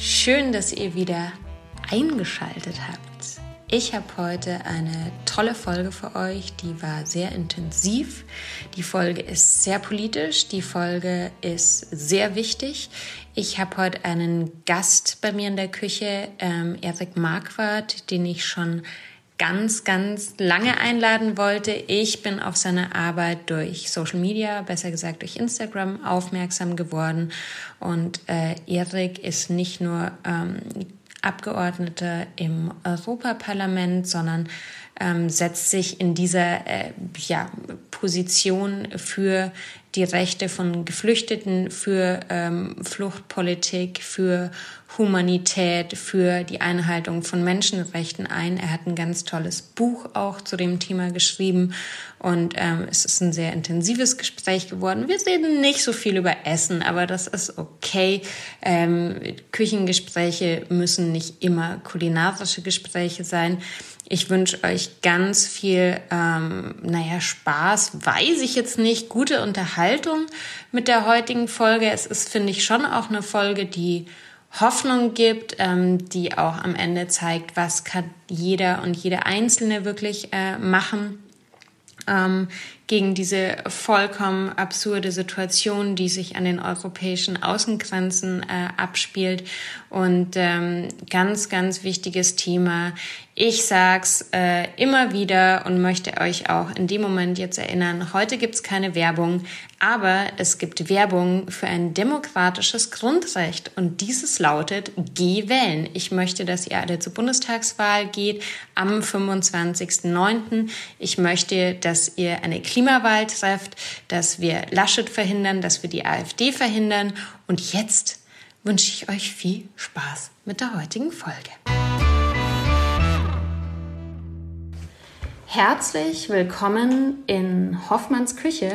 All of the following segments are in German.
Schön, dass ihr wieder eingeschaltet habt. Ich habe heute eine tolle Folge für euch, die war sehr intensiv. Die Folge ist sehr politisch, die Folge ist sehr wichtig. Ich habe heute einen Gast bei mir in der Küche, ähm, Erik Marquardt, den ich schon ganz, ganz lange einladen wollte. Ich bin auf seine Arbeit durch Social Media, besser gesagt durch Instagram, aufmerksam geworden. Und äh, Erik ist nicht nur ähm, Abgeordneter im Europaparlament, sondern ähm, setzt sich in dieser äh, ja, Position für die Rechte von Geflüchteten, für ähm, Fluchtpolitik, für Humanität, für die Einhaltung von Menschenrechten ein. Er hat ein ganz tolles Buch auch zu dem Thema geschrieben und ähm, es ist ein sehr intensives Gespräch geworden. Wir reden nicht so viel über Essen, aber das ist okay. Ähm, Küchengespräche müssen nicht immer kulinarische Gespräche sein. Ich wünsche euch ganz viel, ähm, naja, Spaß, weiß ich jetzt nicht, gute Unterhaltung mit der heutigen Folge. Es ist, finde ich, schon auch eine Folge, die Hoffnung gibt, ähm, die auch am Ende zeigt, was kann jeder und jede Einzelne wirklich äh, machen ähm, gegen diese vollkommen absurde Situation, die sich an den europäischen Außengrenzen äh, abspielt. Und ähm, ganz, ganz wichtiges Thema. Ich sag's äh, immer wieder und möchte euch auch in dem Moment jetzt erinnern, heute gibt's keine Werbung, aber es gibt Werbung für ein demokratisches Grundrecht und dieses lautet, geh wählen. Ich möchte, dass ihr alle zur Bundestagswahl geht am 25.09. Ich möchte, dass ihr eine Klimawahl trefft, dass wir Laschet verhindern, dass wir die AfD verhindern und jetzt wünsche ich euch viel Spaß mit der heutigen Folge. Herzlich willkommen in Hoffmanns Küche.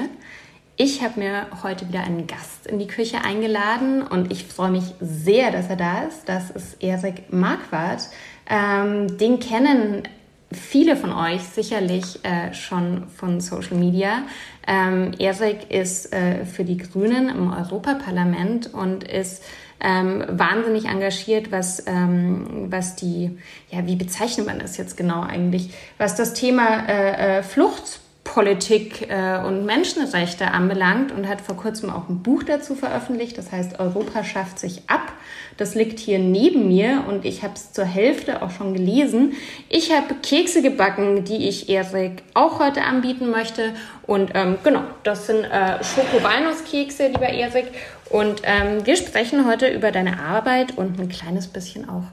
Ich habe mir heute wieder einen Gast in die Küche eingeladen und ich freue mich sehr, dass er da ist. Das ist Erik Marquardt. Ähm, den kennen viele von euch sicherlich äh, schon von Social Media. Ähm, Erik ist äh, für die Grünen im Europaparlament und ist ähm, wahnsinnig engagiert, was, ähm, was die, ja, wie bezeichnet man das jetzt genau eigentlich, was das Thema äh, äh, Flucht Politik äh, und Menschenrechte anbelangt und hat vor kurzem auch ein Buch dazu veröffentlicht. Das heißt, Europa schafft sich ab. Das liegt hier neben mir und ich habe es zur Hälfte auch schon gelesen. Ich habe Kekse gebacken, die ich Erik auch heute anbieten möchte. Und ähm, genau, das sind äh, Schoko-Walnusskekse, lieber Erik. Und ähm, wir sprechen heute über deine Arbeit und ein kleines bisschen auch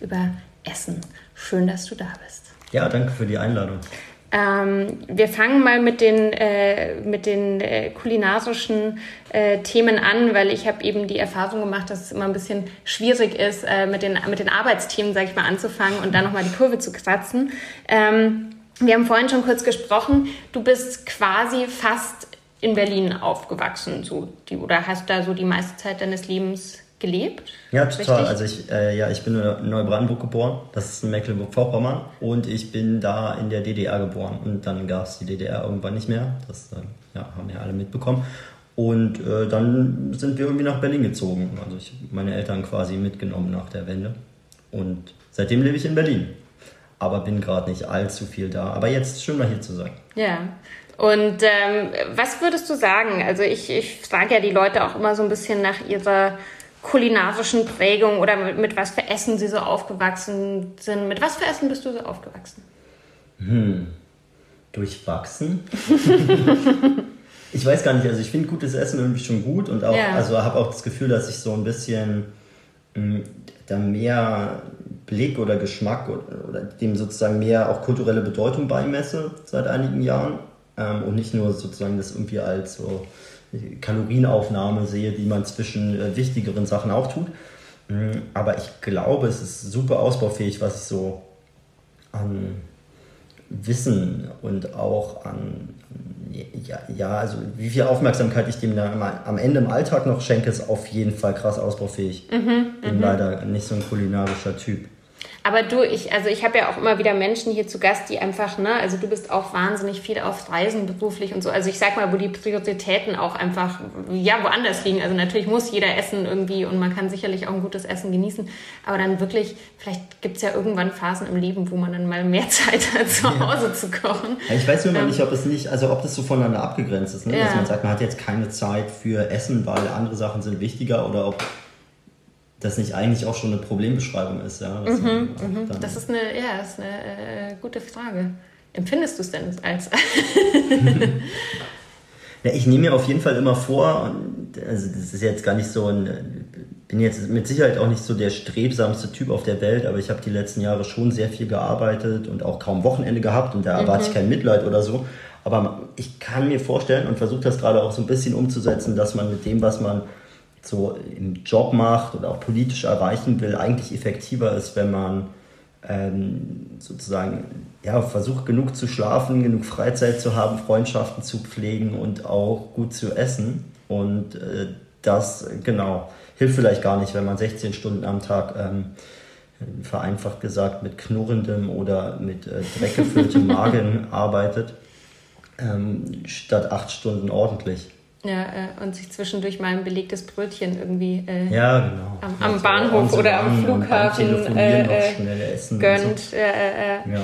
über Essen. Schön, dass du da bist. Ja, danke für die Einladung. Ähm, wir fangen mal mit den, äh, mit den äh, kulinarischen äh, Themen an, weil ich habe eben die Erfahrung gemacht, dass es immer ein bisschen schwierig ist, äh, mit, den, mit den Arbeitsthemen, sage ich mal, anzufangen und dann nochmal die Kurve zu kratzen. Ähm, wir haben vorhin schon kurz gesprochen, du bist quasi fast in Berlin aufgewachsen, so die, oder hast da so die meiste Zeit deines Lebens gelebt? Ja, total. Richtig? Also ich, äh, ja, ich bin in Neubrandenburg geboren, das ist in Mecklenburg-Vorpommern. Und ich bin da in der DDR geboren. Und dann gab es die DDR irgendwann nicht mehr, das äh, ja, haben ja alle mitbekommen. Und äh, dann sind wir irgendwie nach Berlin gezogen, also ich meine Eltern quasi mitgenommen nach der Wende. Und seitdem lebe ich in Berlin, aber bin gerade nicht allzu viel da, aber jetzt schön mal hier zu sein. Ja, und ähm, was würdest du sagen? Also ich, ich frage ja die Leute auch immer so ein bisschen nach ihrer kulinarischen Prägung oder mit, mit, was für Essen sie so aufgewachsen sind. Mit was für Essen bist du so aufgewachsen? Hm, durchwachsen. ich weiß gar nicht, also ich finde gutes Essen irgendwie schon gut und auch, ja. also habe auch das Gefühl, dass ich so ein bisschen mh, hm, da mehr Blick oder Geschmack oder, oder, dem sozusagen mehr auch kulturelle Bedeutung beimesse seit einigen Jahren ähm, und nicht nur sozusagen das irgendwie als so Kalorienaufnahme sehe, die man zwischen äh, wichtigeren Sachen auch tut. Mm, aber ich glaube, es ist super ausbaufähig, was ich so an Wissen und auch an, ja, ja, also wie viel Aufmerksamkeit ich dem da am Ende im Alltag noch schenke, ist auf jeden Fall krass ausbaufähig. Mhm, Bin mhm. leider nicht so ein kulinarischer Typ. Aber du, ich, also ich habe ja auch immer wieder Menschen hier zu Gast, die einfach, ne, also du bist auch wahnsinnig viel auf Reisen beruflich und so. Also ich sag mal, wo die Prioritäten auch einfach, ja, woanders liegen. Also natürlich muss jeder essen irgendwie und man kann sicherlich auch ein gutes Essen genießen. Aber dann wirklich, vielleicht gibt es ja irgendwann Phasen im Leben, wo man dann mal mehr Zeit hat, zu Hause ja. zu kochen. Ja, ich weiß immer ähm, nicht, ob es nicht, also ob das so voneinander abgegrenzt ist, ne? Ja. dass man sagt, man hat jetzt keine Zeit für Essen, weil andere Sachen sind wichtiger oder ob das nicht eigentlich auch schon eine Problembeschreibung ist. Ja? Das, mhm, mhm. das ist eine, ja, ist eine äh, gute Frage. Empfindest du es denn als? ja, ich nehme mir auf jeden Fall immer vor, und also das ist jetzt gar nicht so ein, bin jetzt mit Sicherheit auch nicht so der strebsamste Typ auf der Welt, aber ich habe die letzten Jahre schon sehr viel gearbeitet und auch kaum Wochenende gehabt und da erwarte mhm. ich kein Mitleid oder so. Aber ich kann mir vorstellen und versuche das gerade auch so ein bisschen umzusetzen, dass man mit dem, was man so im Job macht oder auch politisch erreichen will, eigentlich effektiver ist, wenn man ähm, sozusagen ja, versucht, genug zu schlafen, genug Freizeit zu haben, Freundschaften zu pflegen und auch gut zu essen. Und äh, das, genau, hilft vielleicht gar nicht, wenn man 16 Stunden am Tag, ähm, vereinfacht gesagt, mit knurrendem oder mit äh, dreckgefülltem Magen arbeitet, ähm, statt acht Stunden ordentlich. Ja, äh, und sich zwischendurch mal ein belegtes Brötchen irgendwie äh, ja, genau. am, am also Bahnhof oder am Flughafen äh, äh gönnt. So. ja.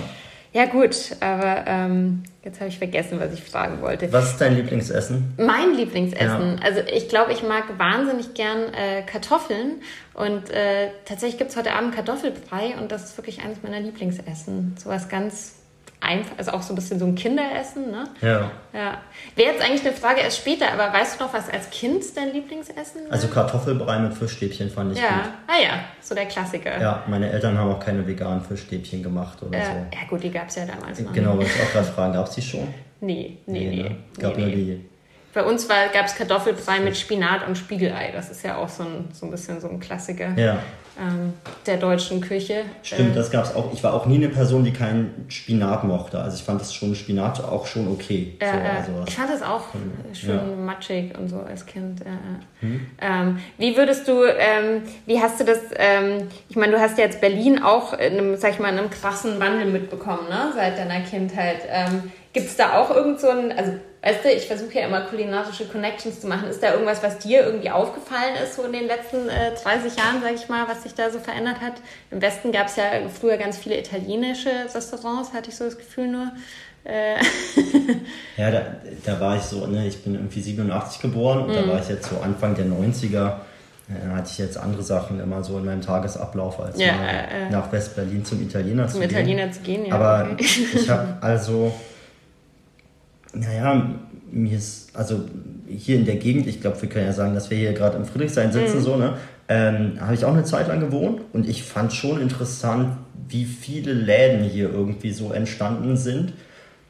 ja. gut, aber ähm, jetzt habe ich vergessen, was ich fragen wollte. Was ist dein Lieblingsessen? Mein Lieblingsessen? Ja. Also ich glaube, ich mag wahnsinnig gern äh, Kartoffeln und äh, tatsächlich gibt es heute Abend Kartoffelbrei und das ist wirklich eines meiner Lieblingsessen. Sowas ganz einfach, also auch so ein bisschen so ein Kinderessen, ne? Ja. ja. Wäre jetzt eigentlich eine Frage erst später, aber weißt du noch, was als Kind dein Lieblingsessen war? Also Kartoffelbrei mit Fischstäbchen fand ich ja. gut. Ah ja, so der Klassiker. Ja, meine Eltern haben auch keine veganen Fischstäbchen gemacht oder äh, so. Ja gut, die gab es ja damals noch. Genau, wollte ich auch gerade fragen, gab es die schon? Nee, nee, nee. nee. Gab nee, nur die bei uns gab es Kartoffelbrei mit Spinat und Spiegelei. Das ist ja auch so ein, so ein bisschen so ein Klassiker. Ja der deutschen Küche. Stimmt, äh, das gab es auch. Ich war auch nie eine Person, die keinen Spinat mochte. Also ich fand das schon Spinat auch schon okay. Äh, so, also ich fand das auch schön ja. matschig und so als Kind. Hm. Ähm, wie würdest du, ähm, wie hast du das, ähm, ich meine, du hast ja jetzt Berlin auch in einem, sag ich mal, in einem krassen Wandel mitbekommen, ne? seit deiner Kindheit. Gibt es da auch irgend so ein, also weißt du, ich versuche ja immer kulinarische Connections zu machen. Ist da irgendwas, was dir irgendwie aufgefallen ist, so in den letzten äh, 30 Jahren, sag ich mal, was sich da so verändert hat? Im Westen gab es ja früher ganz viele italienische Restaurants, hatte ich so das Gefühl nur. Äh. ja, da, da war ich so, ne, ich bin irgendwie 87 geboren und mm. da mhm. war ich jetzt so Anfang der 90er. Da hatte ich jetzt andere Sachen immer so in meinem Tagesablauf, als ja, äh, nach West-Berlin zum Italiener zum zu gehen. Zum Italiener zu gehen, ja. Aber okay. ich habe also naja, mir ist, also hier in der Gegend, ich glaube, wir können ja sagen, dass wir hier gerade im Friedrichshain sitzen, mhm. so, ne? Ähm, habe ich auch eine Zeit lang gewohnt und ich fand schon interessant, wie viele Läden hier irgendwie so entstanden sind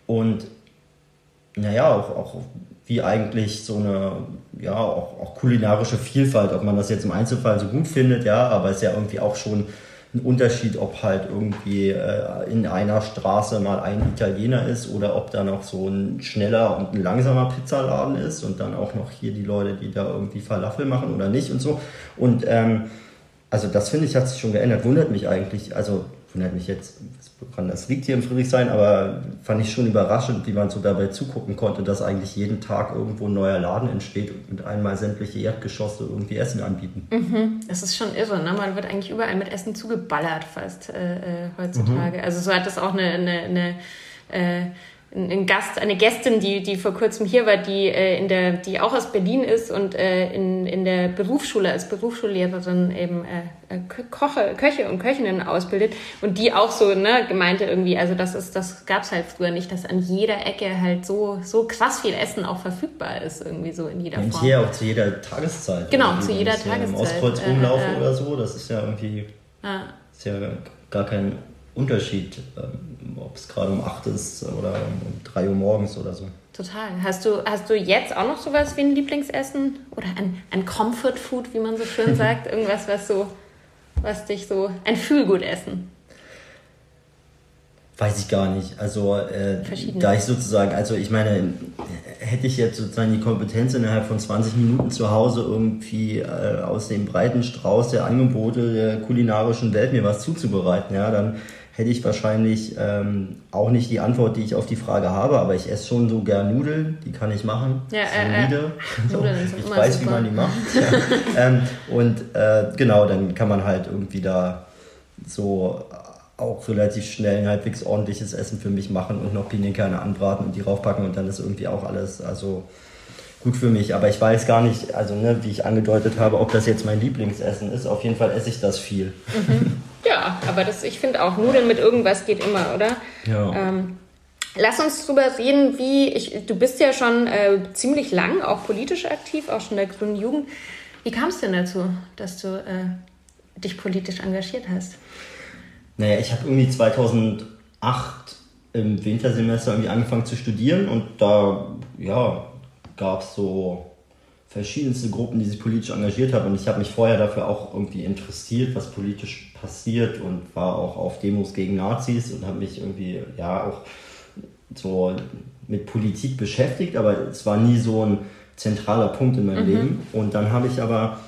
und naja, auch, auch wie eigentlich so eine, ja, auch, auch kulinarische Vielfalt, ob man das jetzt im Einzelfall so gut findet, ja, aber es ist ja irgendwie auch schon ein Unterschied, ob halt irgendwie äh, in einer Straße mal ein Italiener ist oder ob da noch so ein schneller und ein langsamer Pizzaladen ist und dann auch noch hier die Leute, die da irgendwie Falafel machen oder nicht und so. Und ähm, also das finde ich hat sich schon geändert, wundert mich eigentlich. Also wundert mich jetzt, woran das liegt hier im Friedrichshain, aber fand ich schon überraschend, wie man so dabei zugucken konnte, dass eigentlich jeden Tag irgendwo ein neuer Laden entsteht und einmal sämtliche Erdgeschosse irgendwie Essen anbieten. Mhm. Das ist schon irre, ne? Man wird eigentlich überall mit Essen zugeballert fast äh, äh heutzutage. Mhm. Also so hat das auch eine, eine, eine äh, ein Gast, eine Gästin, die, die vor kurzem hier war, die, äh, in der, die auch aus Berlin ist und äh, in, in der Berufsschule als Berufsschullehrerin eben äh, äh Koche, Köche und Köchinnen ausbildet und die auch so ne, gemeinte irgendwie, also das ist, das gab's halt früher nicht, dass an jeder Ecke halt so, so krass viel Essen auch verfügbar ist, irgendwie so in jeder Form. Und hier auch zu jeder Tageszeit. Genau, zu jeder Tageszeit. Im Ostkreuz rumlaufen äh, oder so, das ist ja irgendwie, ist ja gar kein Unterschied, ähm, ob es gerade um 8 ist oder um 3 Uhr morgens oder so. Total. Hast du, hast du jetzt auch noch sowas wie ein Lieblingsessen oder ein, ein Comfort Food, wie man so schön sagt? Irgendwas, was so, was dich so, ein Fühlgutessen? Weiß ich gar nicht. Also, äh, da ich sozusagen, also ich meine, hätte ich jetzt sozusagen die Kompetenz innerhalb von 20 Minuten zu Hause irgendwie äh, aus dem breiten Strauß der Angebote der kulinarischen Welt mir was zuzubereiten, ja, dann hätte ich wahrscheinlich ähm, auch nicht die Antwort, die ich auf die Frage habe, aber ich esse schon so gern Nudeln, die kann ich machen. Ja, äh, äh, so, ich weiß, super. wie man die macht. ja. ähm, und äh, genau, dann kann man halt irgendwie da so auch relativ schnell ein halbwegs ordentliches Essen für mich machen und noch Pinienkerne anbraten und die raufpacken und dann ist irgendwie auch alles also gut für mich. Aber ich weiß gar nicht, also ne, wie ich angedeutet habe, ob das jetzt mein Lieblingsessen ist. Auf jeden Fall esse ich das viel. Mhm. Ja, aber das, ich finde auch, Nudeln mit irgendwas geht immer, oder? Ja. Ähm, lass uns drüber reden, wie, ich, du bist ja schon äh, ziemlich lang auch politisch aktiv, auch schon in der Grünen Jugend. Wie kam es denn dazu, dass du äh, dich politisch engagiert hast? Naja, ich habe irgendwie 2008 im Wintersemester irgendwie angefangen zu studieren und da ja, gab es so verschiedenste Gruppen, die sich politisch engagiert haben. Und ich habe mich vorher dafür auch irgendwie interessiert, was politisch passiert und war auch auf Demos gegen Nazis und habe mich irgendwie ja auch so mit Politik beschäftigt, aber es war nie so ein zentraler Punkt in meinem mhm. Leben. Und dann habe ich aber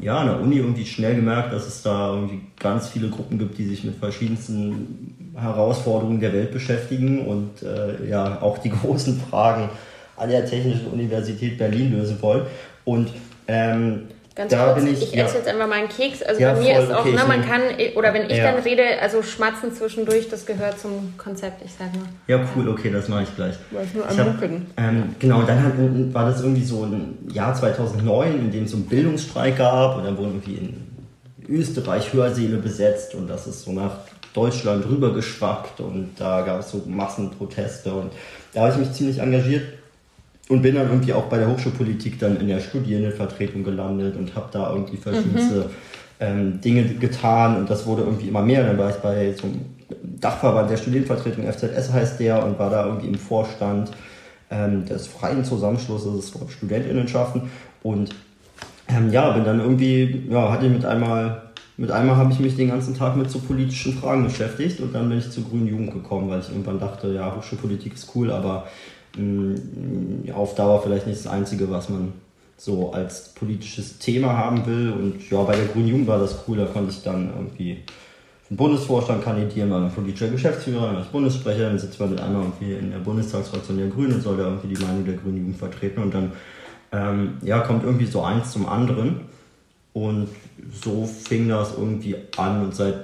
ja, an der Uni irgendwie schnell gemerkt, dass es da irgendwie ganz viele Gruppen gibt, die sich mit verschiedensten Herausforderungen der Welt beschäftigen und äh, ja auch die großen Fragen an der Technischen Universität Berlin lösen wollen. Und ähm, Ganz da kurz, ich, ich ja. esse jetzt einfach mal einen Keks. Also ja, bei mir voll, ist auch, okay, ne, man kann, oder wenn ich ja. dann rede, also schmatzen zwischendurch, das gehört zum Konzept, ich sag mal. Ja, cool, okay, das mache ich gleich. Ich nur am hab, ähm, Genau, dann hat, war das irgendwie so ein Jahr 2009, in dem es so einen Bildungsstreik gab und dann wurden irgendwie in Österreich Hörsäle besetzt und das ist so nach Deutschland rübergeschwappt und da gab es so Massenproteste und da habe ich mich ziemlich engagiert und bin dann irgendwie auch bei der Hochschulpolitik dann in der Studierendenvertretung gelandet und habe da irgendwie verschiedenste mhm. ähm, Dinge getan und das wurde irgendwie immer mehr. Dann war ich bei so einem Dachverband der Studienvertretung, FZS heißt der, und war da irgendwie im Vorstand ähm, des freien Zusammenschlusses von Studentinnenschaften und ähm, ja, bin dann irgendwie, ja, hatte ich mit einmal mit einmal habe ich mich den ganzen Tag mit so politischen Fragen beschäftigt und dann bin ich zur Grünen Jugend gekommen, weil ich irgendwann dachte, ja, Hochschulpolitik ist cool, aber auf Dauer vielleicht nicht das Einzige, was man so als politisches Thema haben will. Und ja, bei der Grünen Jugend war das cool, da konnte ich dann irgendwie für den Bundesvorstand kandidieren, war dann politischer Geschäftsführer, dann als Bundessprecher, dann sitzt man mit einmal irgendwie in der Bundestagsfraktion der Grünen und soll da irgendwie die Meinung der Grünen Jugend vertreten und dann ähm, ja, kommt irgendwie so eins zum anderen. Und so fing das irgendwie an und seit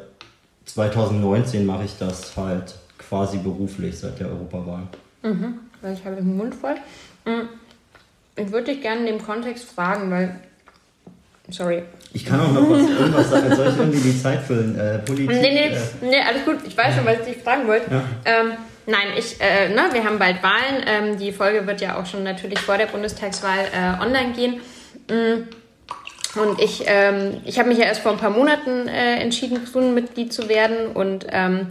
2019 mache ich das halt quasi beruflich seit der Europawahl. Mhm weil ich habe den Mund voll. Mm, ich würde dich gerne in dem Kontext fragen, weil. Sorry. Ich kann auch noch was, irgendwas sagen. Soll ich irgendwie die Zeit füllen? Äh, Politik? Nee, nee, äh, nee, alles gut. Ich weiß schon, was ich dich fragen wollte. Ja. Ähm, nein, ich, äh, ne, wir haben bald Wahlen. Ähm, die Folge wird ja auch schon natürlich vor der Bundestagswahl äh, online gehen. Mm, und ich, ähm, ich habe mich ja erst vor ein paar Monaten äh, entschieden, Grünen-Mitglied zu werden und ähm,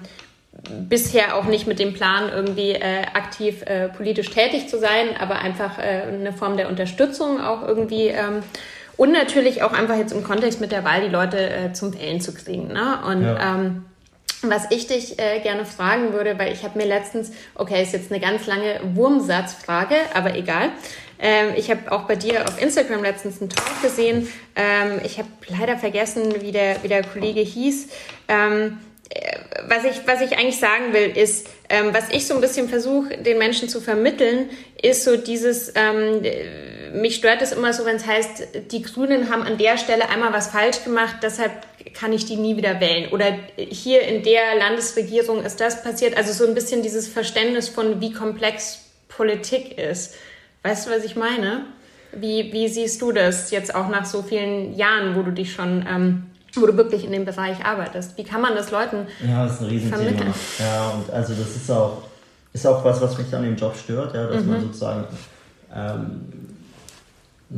bisher auch nicht mit dem Plan, irgendwie äh, aktiv äh, politisch tätig zu sein, aber einfach äh, eine Form der Unterstützung auch irgendwie ähm, und natürlich auch einfach jetzt im Kontext mit der Wahl die Leute äh, zum Wählen zu kriegen. Ne? Und ja. ähm, was ich dich äh, gerne fragen würde, weil ich habe mir letztens, okay, ist jetzt eine ganz lange Wurmsatzfrage, aber egal. Ähm, ich habe auch bei dir auf Instagram letztens einen Talk gesehen. Ähm, ich habe leider vergessen, wie der, wie der Kollege hieß. Ähm, was ich, was ich eigentlich sagen will, ist, ähm, was ich so ein bisschen versuche, den Menschen zu vermitteln, ist so dieses, ähm, mich stört es immer so, wenn es heißt, die Grünen haben an der Stelle einmal was falsch gemacht, deshalb kann ich die nie wieder wählen. Oder hier in der Landesregierung ist das passiert. Also so ein bisschen dieses Verständnis von, wie komplex Politik ist. Weißt du, was ich meine? Wie, wie siehst du das jetzt auch nach so vielen Jahren, wo du dich schon ähm, wo du wirklich in dem Bereich arbeitest. Wie kann man das Leuten Ja, das ist ein Riesenthema. Ja, und also das ist auch, ist auch was, was mich an dem Job stört, ja, dass mhm. man sozusagen, ähm,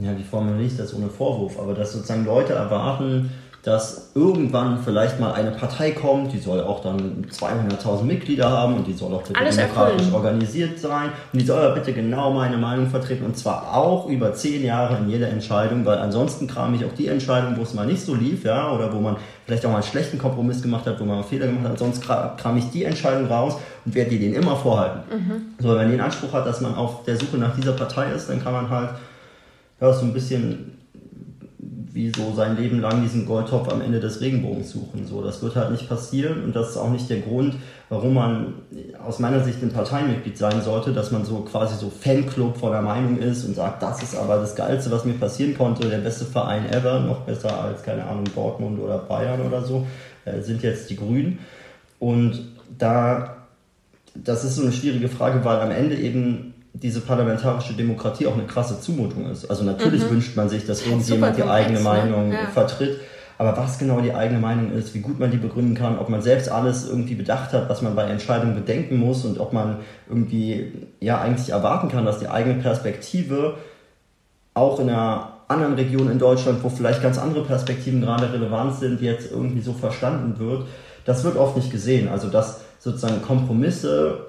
ja, wie formuliere ich das ohne Vorwurf, aber dass sozusagen Leute erwarten, dass irgendwann vielleicht mal eine Partei kommt, die soll auch dann 200.000 Mitglieder haben und die soll auch bitte Alles demokratisch erfüllen. organisiert sein und die soll aber bitte genau meine Meinung vertreten und zwar auch über zehn Jahre in jeder Entscheidung, weil ansonsten kram ich auch die Entscheidung, wo es mal nicht so lief, ja, oder wo man vielleicht auch mal einen schlechten Kompromiss gemacht hat, wo man einen Fehler gemacht hat, sonst kra- kram ich die Entscheidung raus und werde die den immer vorhalten. So, wenn man den Anspruch hat, dass man auf der Suche nach dieser Partei ist, dann kann man halt ja, so ein bisschen wie so sein Leben lang diesen Goldtopf am Ende des Regenbogens suchen. So, das wird halt nicht passieren und das ist auch nicht der Grund, warum man aus meiner Sicht ein Parteimitglied sein sollte, dass man so quasi so Fanclub von der Meinung ist und sagt, das ist aber das Geilste, was mir passieren konnte, der beste Verein ever, noch besser als, keine Ahnung, Dortmund oder Bayern oder so, äh, sind jetzt die Grünen. Und da, das ist so eine schwierige Frage, weil am Ende eben diese parlamentarische Demokratie auch eine krasse Zumutung ist. Also natürlich wünscht man sich, dass irgendjemand die eigene ne? Meinung Ja. vertritt. Aber was genau die eigene Meinung ist, wie gut man die begründen kann, ob man selbst alles irgendwie bedacht hat, was man bei Entscheidungen bedenken muss und ob man irgendwie ja eigentlich erwarten kann, dass die eigene Perspektive auch in einer anderen Region in Deutschland, wo vielleicht ganz andere Perspektiven gerade relevant sind, jetzt irgendwie so verstanden wird, das wird oft nicht gesehen. Also dass sozusagen Kompromisse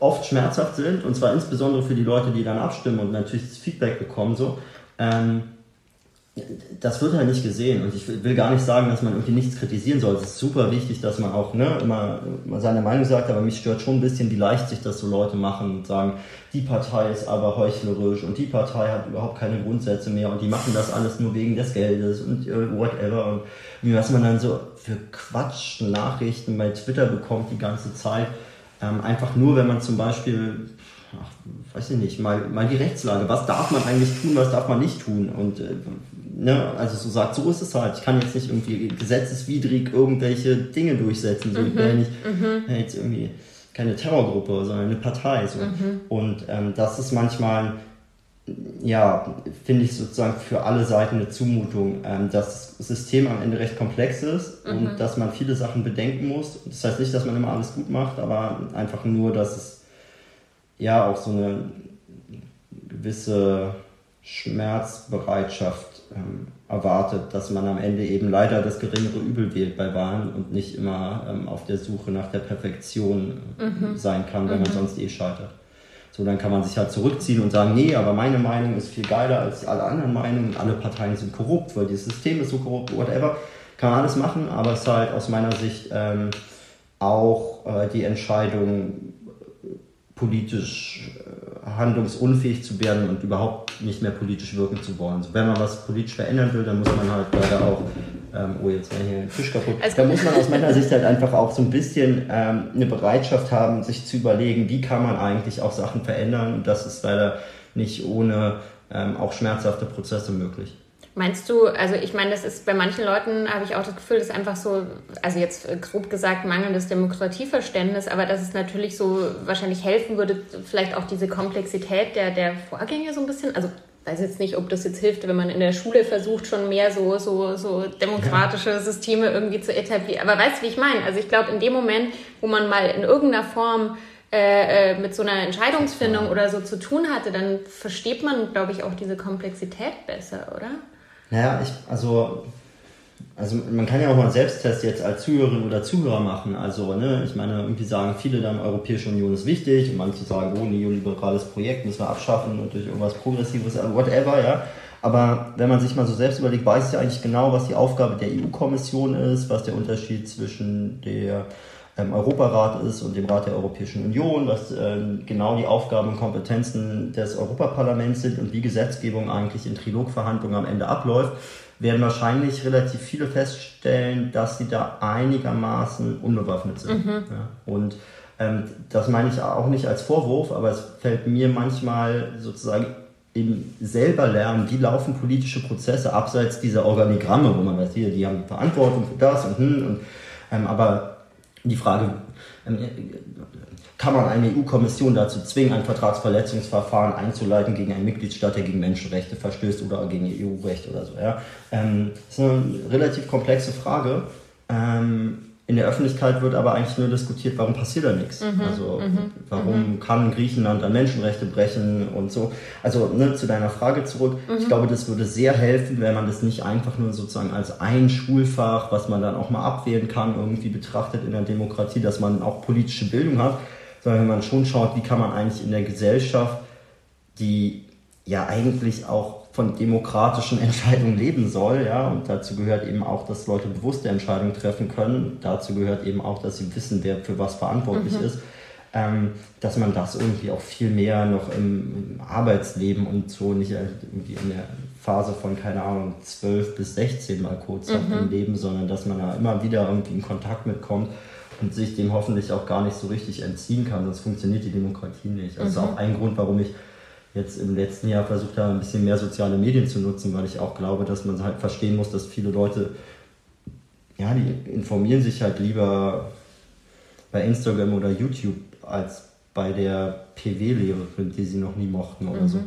oft schmerzhaft sind und zwar insbesondere für die Leute, die dann abstimmen und natürlich das Feedback bekommen so. Ähm, das wird halt nicht gesehen und ich will gar nicht sagen, dass man irgendwie nichts kritisieren soll. Es ist super wichtig, dass man auch ne, immer seine Meinung sagt, aber mich stört schon ein bisschen, wie leicht sich das so Leute machen und sagen, die Partei ist aber heuchlerisch und die Partei hat überhaupt keine Grundsätze mehr und die machen das alles nur wegen des Geldes und äh, whatever und was man dann so für Quatsch Nachrichten bei Twitter bekommt die ganze Zeit. Ähm, einfach nur, wenn man zum Beispiel ach, weiß ich nicht, mal, mal die Rechtslage. Was darf man eigentlich tun, was darf man nicht tun? Und äh, ne, also so sagt, so ist es halt. Ich kann jetzt nicht irgendwie gesetzeswidrig irgendwelche Dinge durchsetzen. So, Ich bin ja nicht ja, jetzt irgendwie keine Terrorgruppe, sondern eine Partei. So. Und ähm, das ist manchmal, ja, finde ich sozusagen für alle Seiten eine Zumutung, ähm, dass das System am Ende recht komplex ist und dass man viele Sachen bedenken muss. Das heißt nicht, dass man immer alles gut macht, aber einfach nur, dass es ja auch so eine gewisse Schmerzbereitschaft ähm, erwartet, dass man am Ende eben leider das geringere Übel wählt bei Wahlen und nicht immer ähm, auf der Suche nach der Perfektion äh, sein kann, wenn man sonst eh scheitert. So, dann kann man sich halt zurückziehen und sagen, nee, aber meine Meinung ist viel geiler als alle anderen Meinungen, alle Parteien sind korrupt, weil das System ist so korrupt, whatever. Kann man alles machen, aber es ist halt aus meiner Sicht ähm, auch äh, die Entscheidung, politisch äh, handlungsunfähig zu werden und überhaupt nicht mehr politisch wirken zu wollen. So, wenn man was politisch verändern will, dann muss man halt leider auch, ähm, oh jetzt war hier ein Tisch kaputt, Alles da muss man aus meiner Sicht halt einfach auch so ein bisschen ähm, eine Bereitschaft haben, sich zu überlegen, wie kann man eigentlich auch Sachen verändern. Und das ist leider nicht ohne ähm, auch schmerzhafte Prozesse möglich. Meinst du, also ich meine, das ist bei manchen Leuten, habe ich auch das Gefühl, das ist einfach so, also jetzt äh, grob gesagt, mangelndes Demokratieverständnis, aber dass es natürlich so wahrscheinlich helfen würde, vielleicht auch diese Komplexität der, der Vorgänge so ein bisschen, also weiß jetzt nicht, ob das jetzt hilft, wenn man in der Schule versucht, schon mehr so, so, so demokratische Systeme irgendwie zu etablieren. Aber weißt du, wie ich meine? Also ich glaube, in dem Moment, wo man mal in irgendeiner Form äh, äh, mit so einer Entscheidungsfindung oder so zu tun hatte, dann versteht man, glaube ich, auch diese Komplexität besser, oder? Naja, ich, also, also man kann ja auch mal einen Selbsttest jetzt als Zuhörerin oder Zuhörer machen. Also, ne, ich meine, irgendwie sagen viele dann, Europäische Union ist wichtig und manche sagen, oh, neoliberales Projekt müssen wir abschaffen und durch irgendwas Progressives, äh, whatever, ja. Aber wenn man sich mal so selbst überlegt, weiß ja eigentlich genau, was die Aufgabe der EU-Kommission ist, was der Unterschied zwischen der ähm, Europarat ist und dem Rat der Europäischen Union, was ähm, genau die Aufgaben und Kompetenzen des Europaparlaments sind und wie Gesetzgebung eigentlich in Trilogverhandlungen am Ende abläuft, werden wahrscheinlich relativ viele feststellen, dass sie da einigermaßen unbewaffnet sind. Ja. Und ähm, das meine ich auch nicht als Vorwurf, aber es fällt mir manchmal sozusagen im selber lernen, wie laufen politische Prozesse abseits dieser Organigramme, wo man weiß, hier, die haben Verantwortung für das und hm, und ähm, aber die Frage, ähm, kann man eine EU-Kommission dazu zwingen, ein Vertragsverletzungsverfahren einzuleiten gegen einen Mitgliedstaat, der gegen Menschenrechte verstößt oder gegen EU-Recht oder so. Ja? Ähm, das ist eine relativ komplexe Frage. Ähm, in der Öffentlichkeit wird aber eigentlich nur diskutiert, warum passiert da nichts. Mhm, also mhm, warum mhm. kann Griechenland an Menschenrechte brechen und so. Also ne, zu deiner Frage zurück. Ich mhm. glaube, das würde sehr helfen, wenn man das nicht einfach nur sozusagen als ein Schulfach, was man dann auch mal abwählen kann, irgendwie betrachtet in der Demokratie, dass man auch politische Bildung hat, sondern wenn man schon schaut, wie kann man eigentlich in der Gesellschaft, die ja eigentlich auch von demokratischen Entscheidungen leben soll, ja, und dazu gehört eben auch, dass Leute bewusste Entscheidungen treffen können. Dazu gehört eben auch, dass sie wissen, wer für was verantwortlich mhm. ist. Ähm, dass man das irgendwie auch viel mehr noch im, im, Arbeitsleben und so nicht irgendwie in der Phase von, keine Ahnung, 12 bis 16 mal kurz mhm. im Leben, sondern dass man da immer wieder irgendwie in Kontakt mitkommt und sich dem hoffentlich auch gar nicht so richtig entziehen kann, sonst funktioniert die Demokratie nicht. Das mhm. ist auch ein Grund, warum ich jetzt im letzten Jahr versucht habe, ein bisschen mehr soziale Medien zu nutzen, weil ich auch glaube, dass man halt verstehen muss, dass viele Leute, ja, die informieren sich halt lieber bei Instagram oder YouTube als bei der PW-Lehrerin, die sie noch nie mochten oder mhm. so.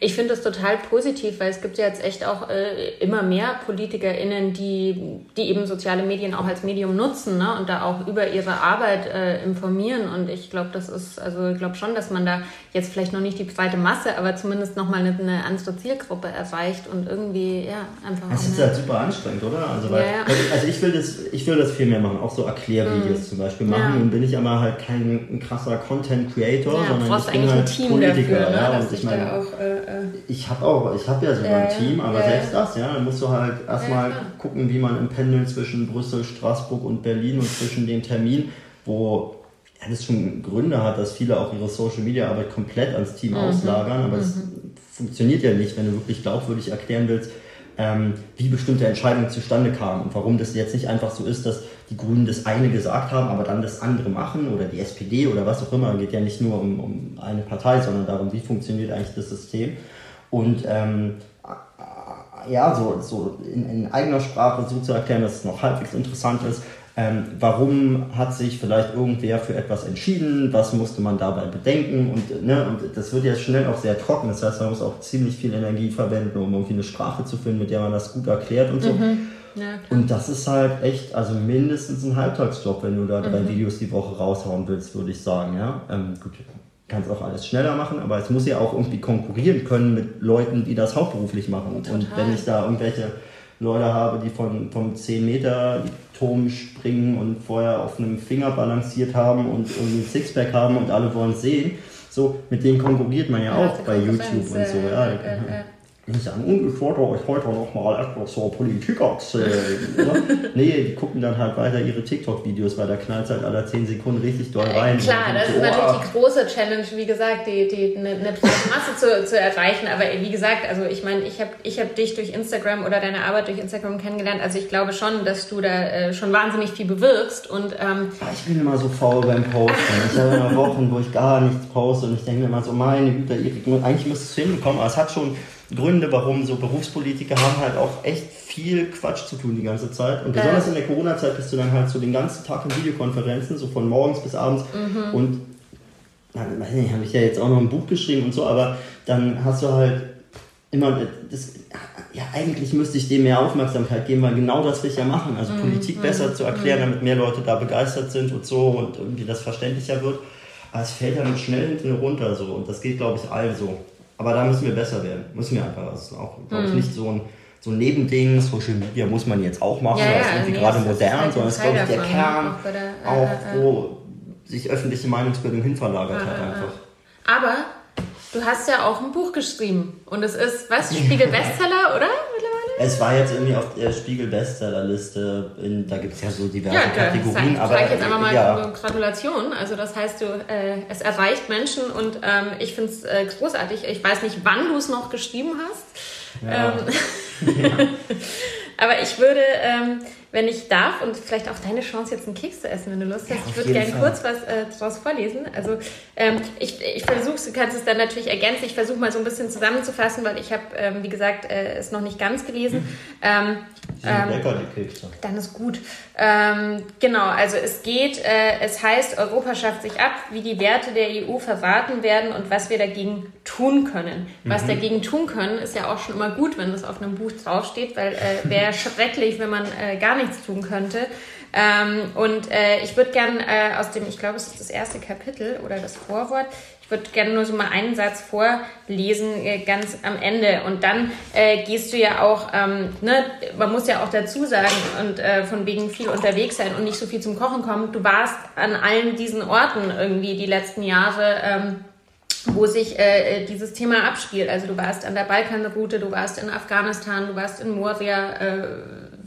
Ich finde das total positiv, weil es gibt ja jetzt echt auch äh, immer mehr PolitikerInnen, die, die eben soziale Medien auch als Medium nutzen ne? und da auch über ihre Arbeit äh, informieren. Und ich glaube, das ist, also ich glaube schon, dass man da jetzt vielleicht noch nicht die zweite Masse, aber zumindest nochmal eine, eine andere Zielgruppe erreicht und irgendwie, ja, einfach. Das ist halt super anstrengend, oder? Also, weil, ja, ja. also ich will das, ich will das viel mehr machen, auch so Erklärvideos mhm. zum Beispiel machen. Ja. Und bin ich aber halt kein krasser Content Creator, sondern ich bin halt Politiker. Dafür, ne? ja, und ich meine, auch, äh, äh, ich habe auch, ich habe ja sogar ein Team, aber selbst das, ja, dann musst du halt erstmal gucken, wie man im Pendeln zwischen Brüssel, Straßburg und Berlin und zwischen den Terminen, wo ja, das schon Gründe hat, dass viele auch ihre Social Media Arbeit komplett ans Team mhm. auslagern, aber es mhm. funktioniert ja nicht, wenn du wirklich glaubwürdig erklären willst, ähm, wie bestimmte Entscheidungen zustande kamen und warum das jetzt nicht einfach so ist, dass die Grünen das eine gesagt haben, aber dann das andere machen oder die SPD oder was auch immer. Es geht ja nicht nur um, um eine Partei, sondern darum, wie funktioniert eigentlich das System. Und ähm, ja, so, so in, in eigener Sprache so zu erklären, dass es noch halbwegs interessant ist, ähm, warum hat sich vielleicht irgendwer für etwas entschieden? Was musste man dabei bedenken? Und, ne, und das wird ja schnell auch sehr trocken. Das heißt, man muss auch ziemlich viel Energie verwenden, um irgendwie eine Sprache zu finden, mit der man das gut erklärt und so. Mhm. Ja, und das ist halt echt, also mindestens ein Halbtagsjob, wenn du da drei mhm. Videos die Woche raushauen willst, würde ich sagen. Ja? Ähm, gut, kannst auch alles schneller machen, aber es muss ja auch irgendwie konkurrieren können mit Leuten, die das hauptberuflich machen. Total. Und wenn ich da irgendwelche Leute habe, die von, vom 10 Meter Turm springen und vorher auf einem Finger balanciert haben und irgendwie ein Sixpack haben und alle wollen es sehen. So, mit denen konkurriert man ja, ja auch bei YouTube und so. Ja, ja, sagen, und ich wollte euch heute noch mal etwas zur Politik erzählen. Ne? nee, die gucken dann halt weiter ihre TikTok-Videos, weil da knallt halt alle 10 Sekunden richtig doll rein. Klar, das so, ist natürlich die große Challenge, wie gesagt, die, die, eine, eine Masse zu, zu erreichen. Aber wie gesagt, also ich meine, ich habe ich hab dich durch Instagram oder deine Arbeit durch Instagram kennengelernt. Also ich glaube schon, dass du da äh, schon wahnsinnig viel bewirkst. Und, ähm, ich bin immer so faul beim Posten. ich habe immer Wochen, wo ich gar nichts poste und ich denke mir immer so, meine Güte, eigentlich müsstest du hinbekommen. Aber es hat schon Gründe, warum so Berufspolitiker haben halt auch echt viel Quatsch zu tun die ganze Zeit. Und besonders in der Corona-Zeit bist du dann halt so den ganzen Tag in Videokonferenzen, so von morgens bis abends. Mhm. Und dann habe ich ja jetzt auch noch ein Buch geschrieben und so, aber dann hast du halt immer das, ja, eigentlich müsste ich dem mehr Aufmerksamkeit geben, weil genau das will ich ja machen. Also mhm. Politik mhm. besser zu erklären, mhm. damit mehr Leute da begeistert sind und so und irgendwie das verständlicher wird. Aber es fällt dann schnell hinten runter so und das geht, glaube ich, allen so. Aber da müssen wir besser werden. Müssen wir einfach. Das ist auch, glaube ich, mhm. nicht so ein, so ein Nebending. Social Media muss man jetzt auch machen. Ja, das ist irgendwie nee, gerade modern, halt sondern es ist, glaube ich, der davon, Kern, auch, der, äh, auch äh, wo sich öffentliche Meinungsbildung hinverlagert äh, hat einfach. Aber du hast ja auch ein Buch geschrieben. Und es ist, was, Spiegel-Bestseller, oder? Es war jetzt irgendwie auf der Spiegel-Bestsellerliste, da gibt es ja so diverse ja, Kategorien. Sag ich jetzt einfach mal ja. Gratulation. Also das heißt, du, äh, es erreicht Menschen und ähm, ich finde es äh, großartig. Ich weiß nicht, wann du es noch geschrieben hast. Ja. Ähm, aber ich würde... Ähm, wenn ich darf und vielleicht auch deine Chance, jetzt einen Keks zu essen, wenn du Lust hast. Ja, ich würde gerne kurz was äh, daraus vorlesen. Also ähm, ich, ich versuche, du kannst es dann natürlich ergänzen. Ich versuche mal so ein bisschen zusammenzufassen, weil ich habe, ähm, wie gesagt, äh, es noch nicht ganz gelesen. Mhm. Ähm, ähm, lecker, die Kekse. Dann ist gut. Ähm, genau, also es geht, äh, es heißt, Europa schafft sich ab, wie die Werte der EU verraten werden und was wir dagegen tun können. Was mhm. dagegen tun können, ist ja auch schon immer gut, wenn das auf einem Buch draufsteht, weil äh, wäre schrecklich, wenn man äh, gar nichts tun könnte. Ähm, und äh, ich würde gern äh, aus dem, ich glaube, es ist das erste Kapitel oder das Vorwort, ich würde gerne nur so mal einen Satz vorlesen, äh, ganz am Ende. Und dann äh, gehst du ja auch, ähm, ne, man muss ja auch dazu sagen, und äh, von wegen viel unterwegs sein und nicht so viel zum Kochen kommen. Du warst an allen diesen Orten irgendwie die letzten Jahre. Ähm, wo sich äh, dieses Thema abspielt. Also du warst an der Balkanroute, du warst in Afghanistan, du warst in Moria äh,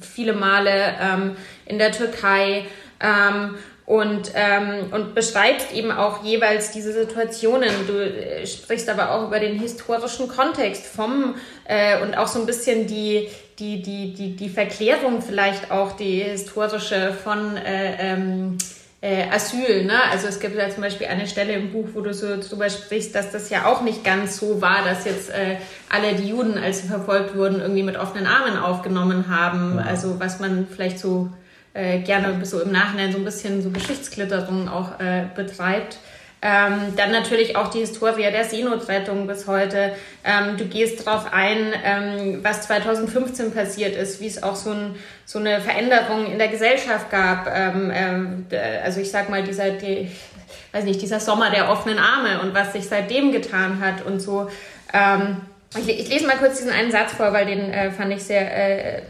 viele Male, ähm, in der Türkei ähm, und, ähm, und beschreibst eben auch jeweils diese Situationen. Du äh, sprichst aber auch über den historischen Kontext vom äh, und auch so ein bisschen die, die, die, die, die Verklärung vielleicht auch die historische von äh, ähm, äh, Asyl. Ne? Also es gibt ja zum Beispiel eine Stelle im Buch, wo du so drüber sprichst, dass das ja auch nicht ganz so war, dass jetzt äh, alle die Juden, als sie verfolgt wurden, irgendwie mit offenen Armen aufgenommen haben. Ja. Also was man vielleicht so äh, gerne so im Nachhinein so ein bisschen so Geschichtsklitterung auch äh, betreibt. Ähm, dann natürlich auch die Historie der Seenotrettung bis heute. Ähm, du gehst darauf ein, ähm, was 2015 passiert ist, wie es auch so, ein, so, eine Veränderung in der Gesellschaft gab. Ähm, ähm, also ich sag mal, dieser, die, weiß nicht, dieser Sommer der offenen Arme und was sich seitdem getan hat und so. Ich, ich, lese mal kurz diesen einen Satz vor, weil den äh, fand ich sehr, äh,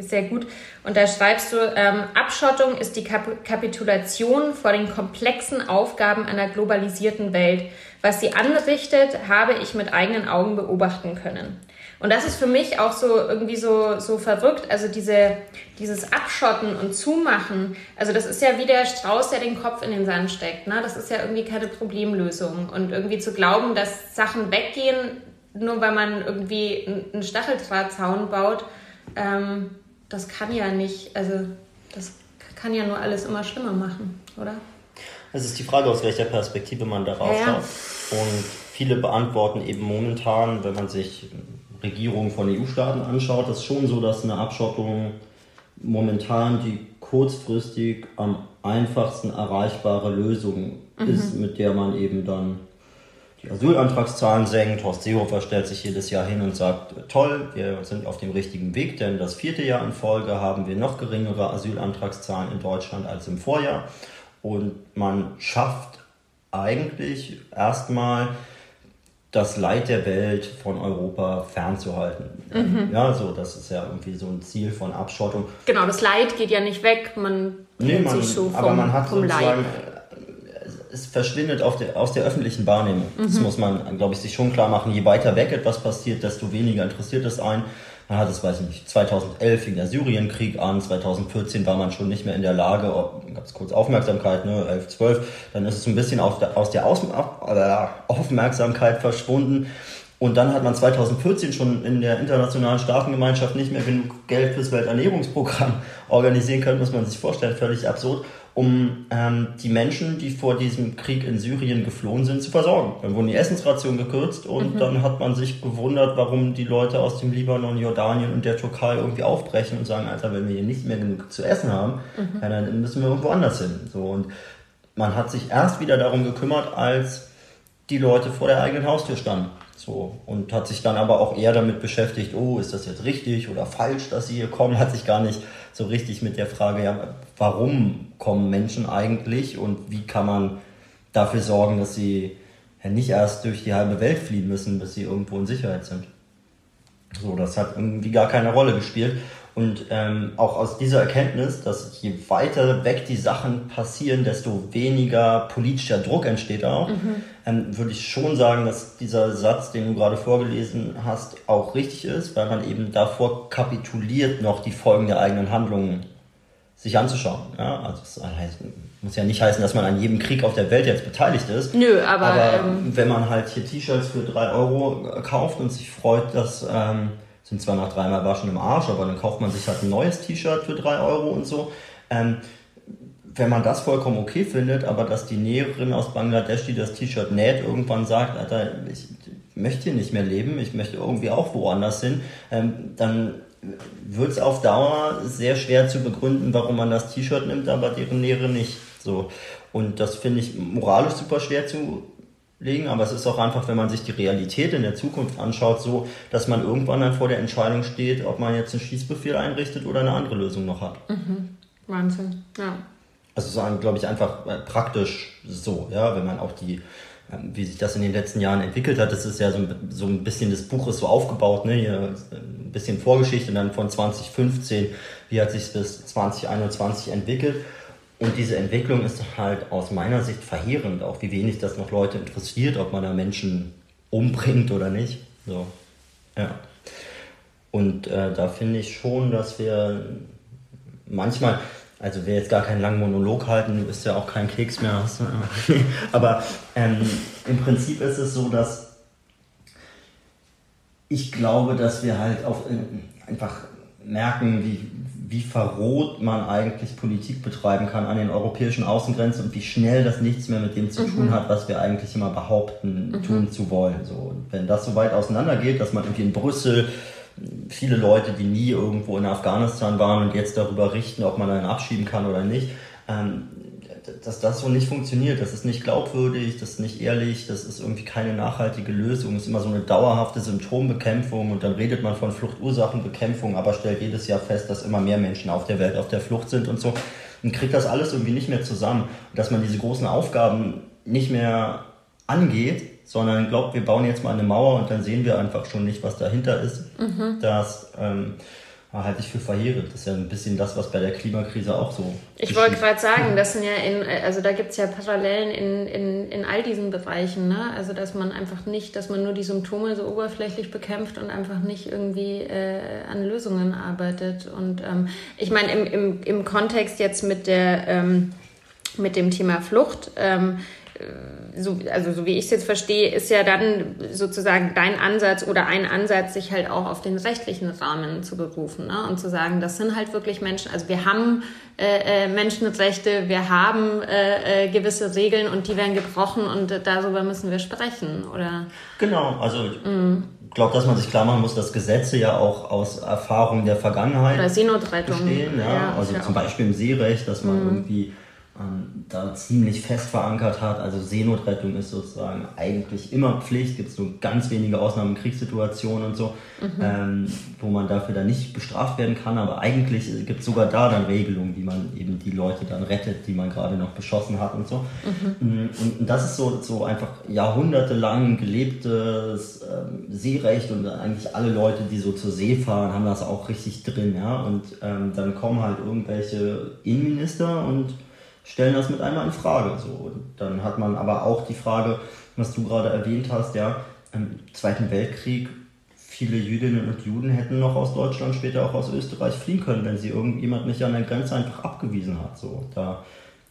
sehr gut. Und da schreibst du, ähm, Abschottung ist die Kap Kapitulation vor den komplexen Aufgaben einer globalisierten Welt. Was sie anrichtet, habe ich mit eigenen Augen beobachten können. Und das ist für mich auch so irgendwie so, so verrückt. Also diese, dieses Abschotten und Zumachen, also das ist ja wie der Strauß, der den Kopf in den Sand steckt. Ne? Das ist ja irgendwie keine Problemlösung. Und irgendwie zu glauben, dass Sachen weggehen, nur weil man irgendwie einen Stacheldrahtzaun baut, ähm, das kann ja nicht, also das kann ja nur alles immer schlimmer machen, oder? Es ist die Frage, aus welcher Perspektive man darauf ja, schaut. Und viele beantworten eben momentan, wenn man sich Regierungen von EU-Staaten anschaut, ist schon so, dass eine Abschottung momentan die kurzfristig am einfachsten erreichbare Lösung mhm. ist, mit der man eben dann die Asylantragszahlen senkt. Horst Seehofer stellt sich jedes Jahr hin und sagt, toll, wir sind auf dem richtigen Weg, denn das vierte Jahr in Folge haben wir noch geringere Asylantragszahlen in Deutschland als im Vorjahr. Und man schafft eigentlich erstmal das Leid der Welt von Europa fernzuhalten. Mhm. Ja, so, das ist ja irgendwie so ein Ziel von Abschottung. Genau, das Leid geht ja nicht weg, man nee, man, sich so vom, aber man hat vom Leid es verschwindet der, aus der öffentlichen Wahrnehmung. Mhm. Das muss man, glaube ich, sich schon klar machen. Je weiter weg etwas passiert, desto weniger interessiert es einen. Man hat es, weiß ich nicht, 2011 fing der Syrienkrieg an, 2014 war man schon nicht mehr in der Lage, gab es kurz Aufmerksamkeit, ne, 11, 12, dann ist es ein bisschen aus der, aus der Aus Aufmerksamkeit verschwunden. Und dann hat man 2014 schon in der internationalen Staatengemeinschaft nicht mehr genug Geld fürs Welternährungsprogramm organisieren können, muss man sich vorstellen, völlig absurd um ähm, die Menschen, die vor diesem Krieg in Syrien geflohen sind, zu versorgen. Dann wurden die Essensrationen gekürzt und mhm. dann hat man sich gewundert, warum die Leute aus dem Libanon, Jordanien und der Türkei irgendwie aufbrechen und sagen, Alter, wenn wir hier nicht mehr genug zu essen haben, mhm. dann müssen wir irgendwo anders hin. So und man hat sich erst wieder darum gekümmert, als die Leute vor der eigenen Haustür standen. So, und hat sich dann aber auch eher damit beschäftigt, oh, ist das jetzt richtig oder falsch, dass sie hier kommen, hat sich gar nicht so richtig mit der Frage, ja, warum kommen Menschen eigentlich und wie kann man dafür sorgen, dass sie ja nicht erst durch die halbe Welt fliehen müssen, bis sie irgendwo in Sicherheit sind. So, das hat irgendwie gar keine Rolle gespielt. Und ähm, auch aus dieser Erkenntnis, dass je weiter weg die Sachen passieren, desto weniger politischer Druck entsteht auch, mhm. ähm, würde ich schon sagen, dass dieser Satz, den du gerade vorgelesen hast, auch richtig ist, weil man eben davor kapituliert, noch die Folgen der eigenen Handlungen sich anzuschauen. Ja? Also heißt, muss ja nicht heißen, dass man an jedem Krieg auf der Welt jetzt beteiligt ist. Nö, aber, aber ähm, wenn man halt hier T-Shirts für drei Euro kauft und sich freut, dass ähm, sind zwar nach dreimal waschen im Arsch, aber dann kauft man sich halt ein neues T-Shirt für drei Euro und so. Ähm, wenn man das vollkommen okay findet, aber dass die Näherin aus Bangladesch, die das T-Shirt näht, irgendwann sagt, Alter, ich möchte hier nicht mehr leben, ich möchte irgendwie auch woanders hin, ähm, dann wird es auf Dauer sehr schwer zu begründen, warum man das T-Shirt nimmt, aber deren Näherin nicht. So. Und das finde ich moralisch super schwer zu legen, aber es ist auch einfach, wenn man sich die Realität in der Zukunft anschaut, so, dass man irgendwann dann vor der Entscheidung steht, ob man jetzt einen Schießbefehl einrichtet oder eine andere Lösung noch hat. Mhm. Wahnsinn, ja. Also sagen, glaube ich, einfach äh, praktisch so, ja, wenn man auch die, ähm, wie sich das in den letzten Jahren entwickelt hat, das ist ja so, so ein bisschen das Buch ist so aufgebaut, ne, hier ein bisschen Vorgeschichte dann von 2015, wie hat sich bis 2021 entwickelt. Und diese Entwicklung ist halt aus meiner Sicht verheerend, auch wie wenig das noch Leute interessiert, ob man da Menschen umbringt oder nicht. So, ja. Und äh, da finde ich schon, dass wir manchmal, also wir jetzt gar keinen langen Monolog halten, du bist ja auch kein Keks mehr. Aber ähm, im Prinzip ist es so, dass ich glaube, dass wir halt auf, äh, einfach merken, wie, wie verroht man eigentlich Politik betreiben kann an den europäischen Außengrenzen und wie schnell das nichts mehr mit dem zu mhm. tun hat, was wir eigentlich immer behaupten, mhm. tun zu wollen. So, wenn das so weit auseinander geht, dass man irgendwie in Brüssel viele Leute, die nie irgendwo in Afghanistan waren und jetzt darüber richten, ob man einen abschieben kann oder nicht, ähm, dass das so nicht funktioniert. Das ist nicht glaubwürdig, das ist nicht ehrlich, das ist irgendwie keine nachhaltige Lösung. Es ist immer so eine dauerhafte Symptombekämpfung und dann redet man von Fluchtursachenbekämpfung, aber stellt jedes Jahr fest, dass immer mehr Menschen auf der Welt auf der Flucht sind und so. Und kriegt das alles irgendwie nicht mehr zusammen. dass man diese großen Aufgaben nicht mehr angeht, sondern glaubt, wir bauen jetzt mal eine Mauer und dann sehen wir einfach schon nicht, was dahinter ist. Mhm. Das ähm, halte ich für verheerend. Das ist ja ein bisschen das, was bei der Klimakrise auch so. Ich wollte gerade sagen, das sind ja in, also da gibt es ja Parallelen in, in, in all diesen Bereichen, ne? Also dass man einfach nicht, dass man nur die Symptome so oberflächlich bekämpft und einfach nicht irgendwie äh, an Lösungen arbeitet. Und ähm, ich meine, im, im, im Kontext jetzt mit der ähm, mit dem Thema Flucht, ähm, so, also so wie ich es jetzt verstehe, ist ja dann sozusagen dein Ansatz oder ein Ansatz, sich halt auch auf den rechtlichen Rahmen zu berufen ne? und zu sagen, das sind halt wirklich Menschen, also wir haben äh, äh, Menschenrechte, wir haben äh, äh, gewisse Regeln und die werden gebrochen und darüber müssen wir sprechen, oder? Genau, also mhm. ich glaube, dass man sich klar machen muss, dass Gesetze ja auch aus Erfahrungen der Vergangenheit oder Seenotrettung bestehen, ja, ja also zum Beispiel im Seerecht, dass man mhm. irgendwie ähm, da ziemlich fest verankert hat. Also Seenotrettung ist sozusagen eigentlich immer Pflicht, gibt es nur ganz wenige Ausnahmen, Kriegssituationen und so, mhm. ähm, wo man dafür dann nicht bestraft werden kann, aber eigentlich gibt es sogar da dann Regelungen, wie man eben die Leute dann rettet, die man gerade noch beschossen hat und so. Mhm. Und, und, das ist so, so einfach jahrhundertelang gelebtes ähm, Seerecht und eigentlich alle Leute, die so zur See fahren, haben das auch richtig drin, ja. Und ähm, dann kommen halt irgendwelche Innenminister und stellen das mit einmal in Frage. So. Und dann hat man aber auch die Frage, was du gerade erwähnt hast, ja, im Zweiten Weltkrieg, viele Jüdinnen und Juden hätten noch aus Deutschland, später auch aus Österreich fliehen können, wenn sie irgendjemand nicht an der Grenze einfach abgewiesen hat. So. Da,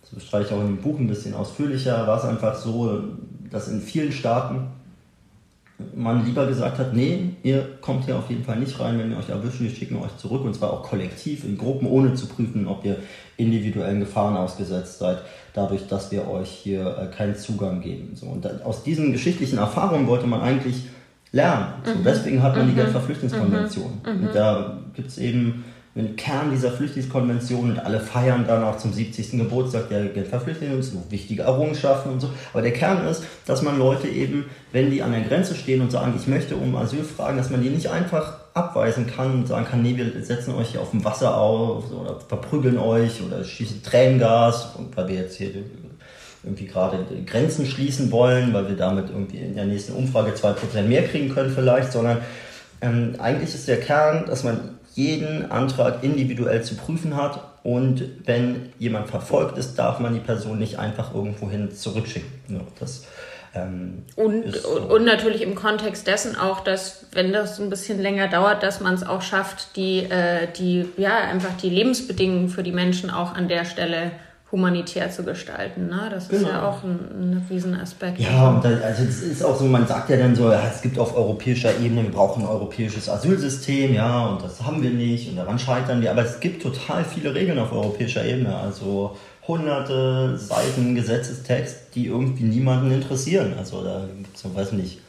das bestreite ich auch in dem Buch ein bisschen ausführlicher, war es einfach so, dass in vielen Staaten man lieber gesagt hat, nee, ihr kommt hier auf jeden Fall nicht rein, wenn wir euch erwischen, wir schicken euch zurück und zwar auch kollektiv in Gruppen, ohne zu prüfen, ob ihr individuellen Gefahren ausgesetzt seid, dadurch, dass wir euch hier äh, keinen Zugang geben. So, und aus diesen geschichtlichen Erfahrungen wollte man eigentlich lernen. So, mhm. Deswegen hat man mhm. die Genfer Flüchtlingskonvention. Mhm. Und da gibt es eben den Kern dieser Flüchtlingskonvention und alle feiern dann auch zum 70. Geburtstag der Genfer Flüchtlingskonvention, wichtige Errungenschaften und so. Aber der Kern ist, dass man Leute eben, wenn die an der Grenze stehen und sagen, ich möchte um Asyl fragen, dass man die nicht einfach abweisen kann und sagen kann, nee, wir setzen euch hier auf dem Wasser auf oder verprügeln euch oder schießen Tränengas, weil wir jetzt hier irgendwie gerade Grenzen schließen wollen, weil wir damit irgendwie in der nächsten Umfrage 2% mehr kriegen können vielleicht, sondern ähm, eigentlich ist der Kern, dass man jeden Antrag individuell zu prüfen hat und wenn jemand verfolgt ist, darf man die Person nicht einfach irgendwohin zurückschicken. Das, ähm, und, so. und natürlich im Kontext dessen auch, dass wenn das ein bisschen länger dauert, dass man es auch schafft, die, äh, die, ja, einfach die Lebensbedingungen für die Menschen auch an der Stelle humanitär zu gestalten. Ne? Das ist genau. ja auch ein, ein Riesenaspekt. Ja, und das, also es ist auch so, man sagt ja dann so, ja, es gibt auf europäischer Ebene, wir brauchen ein europäisches Asylsystem, ja, und das haben wir nicht und daran scheitern wir. Aber es gibt total viele Regeln auf europäischer Ebene, also hunderte Seiten Gesetzestext, die irgendwie niemanden interessieren. Also da gibt es, weiß nicht,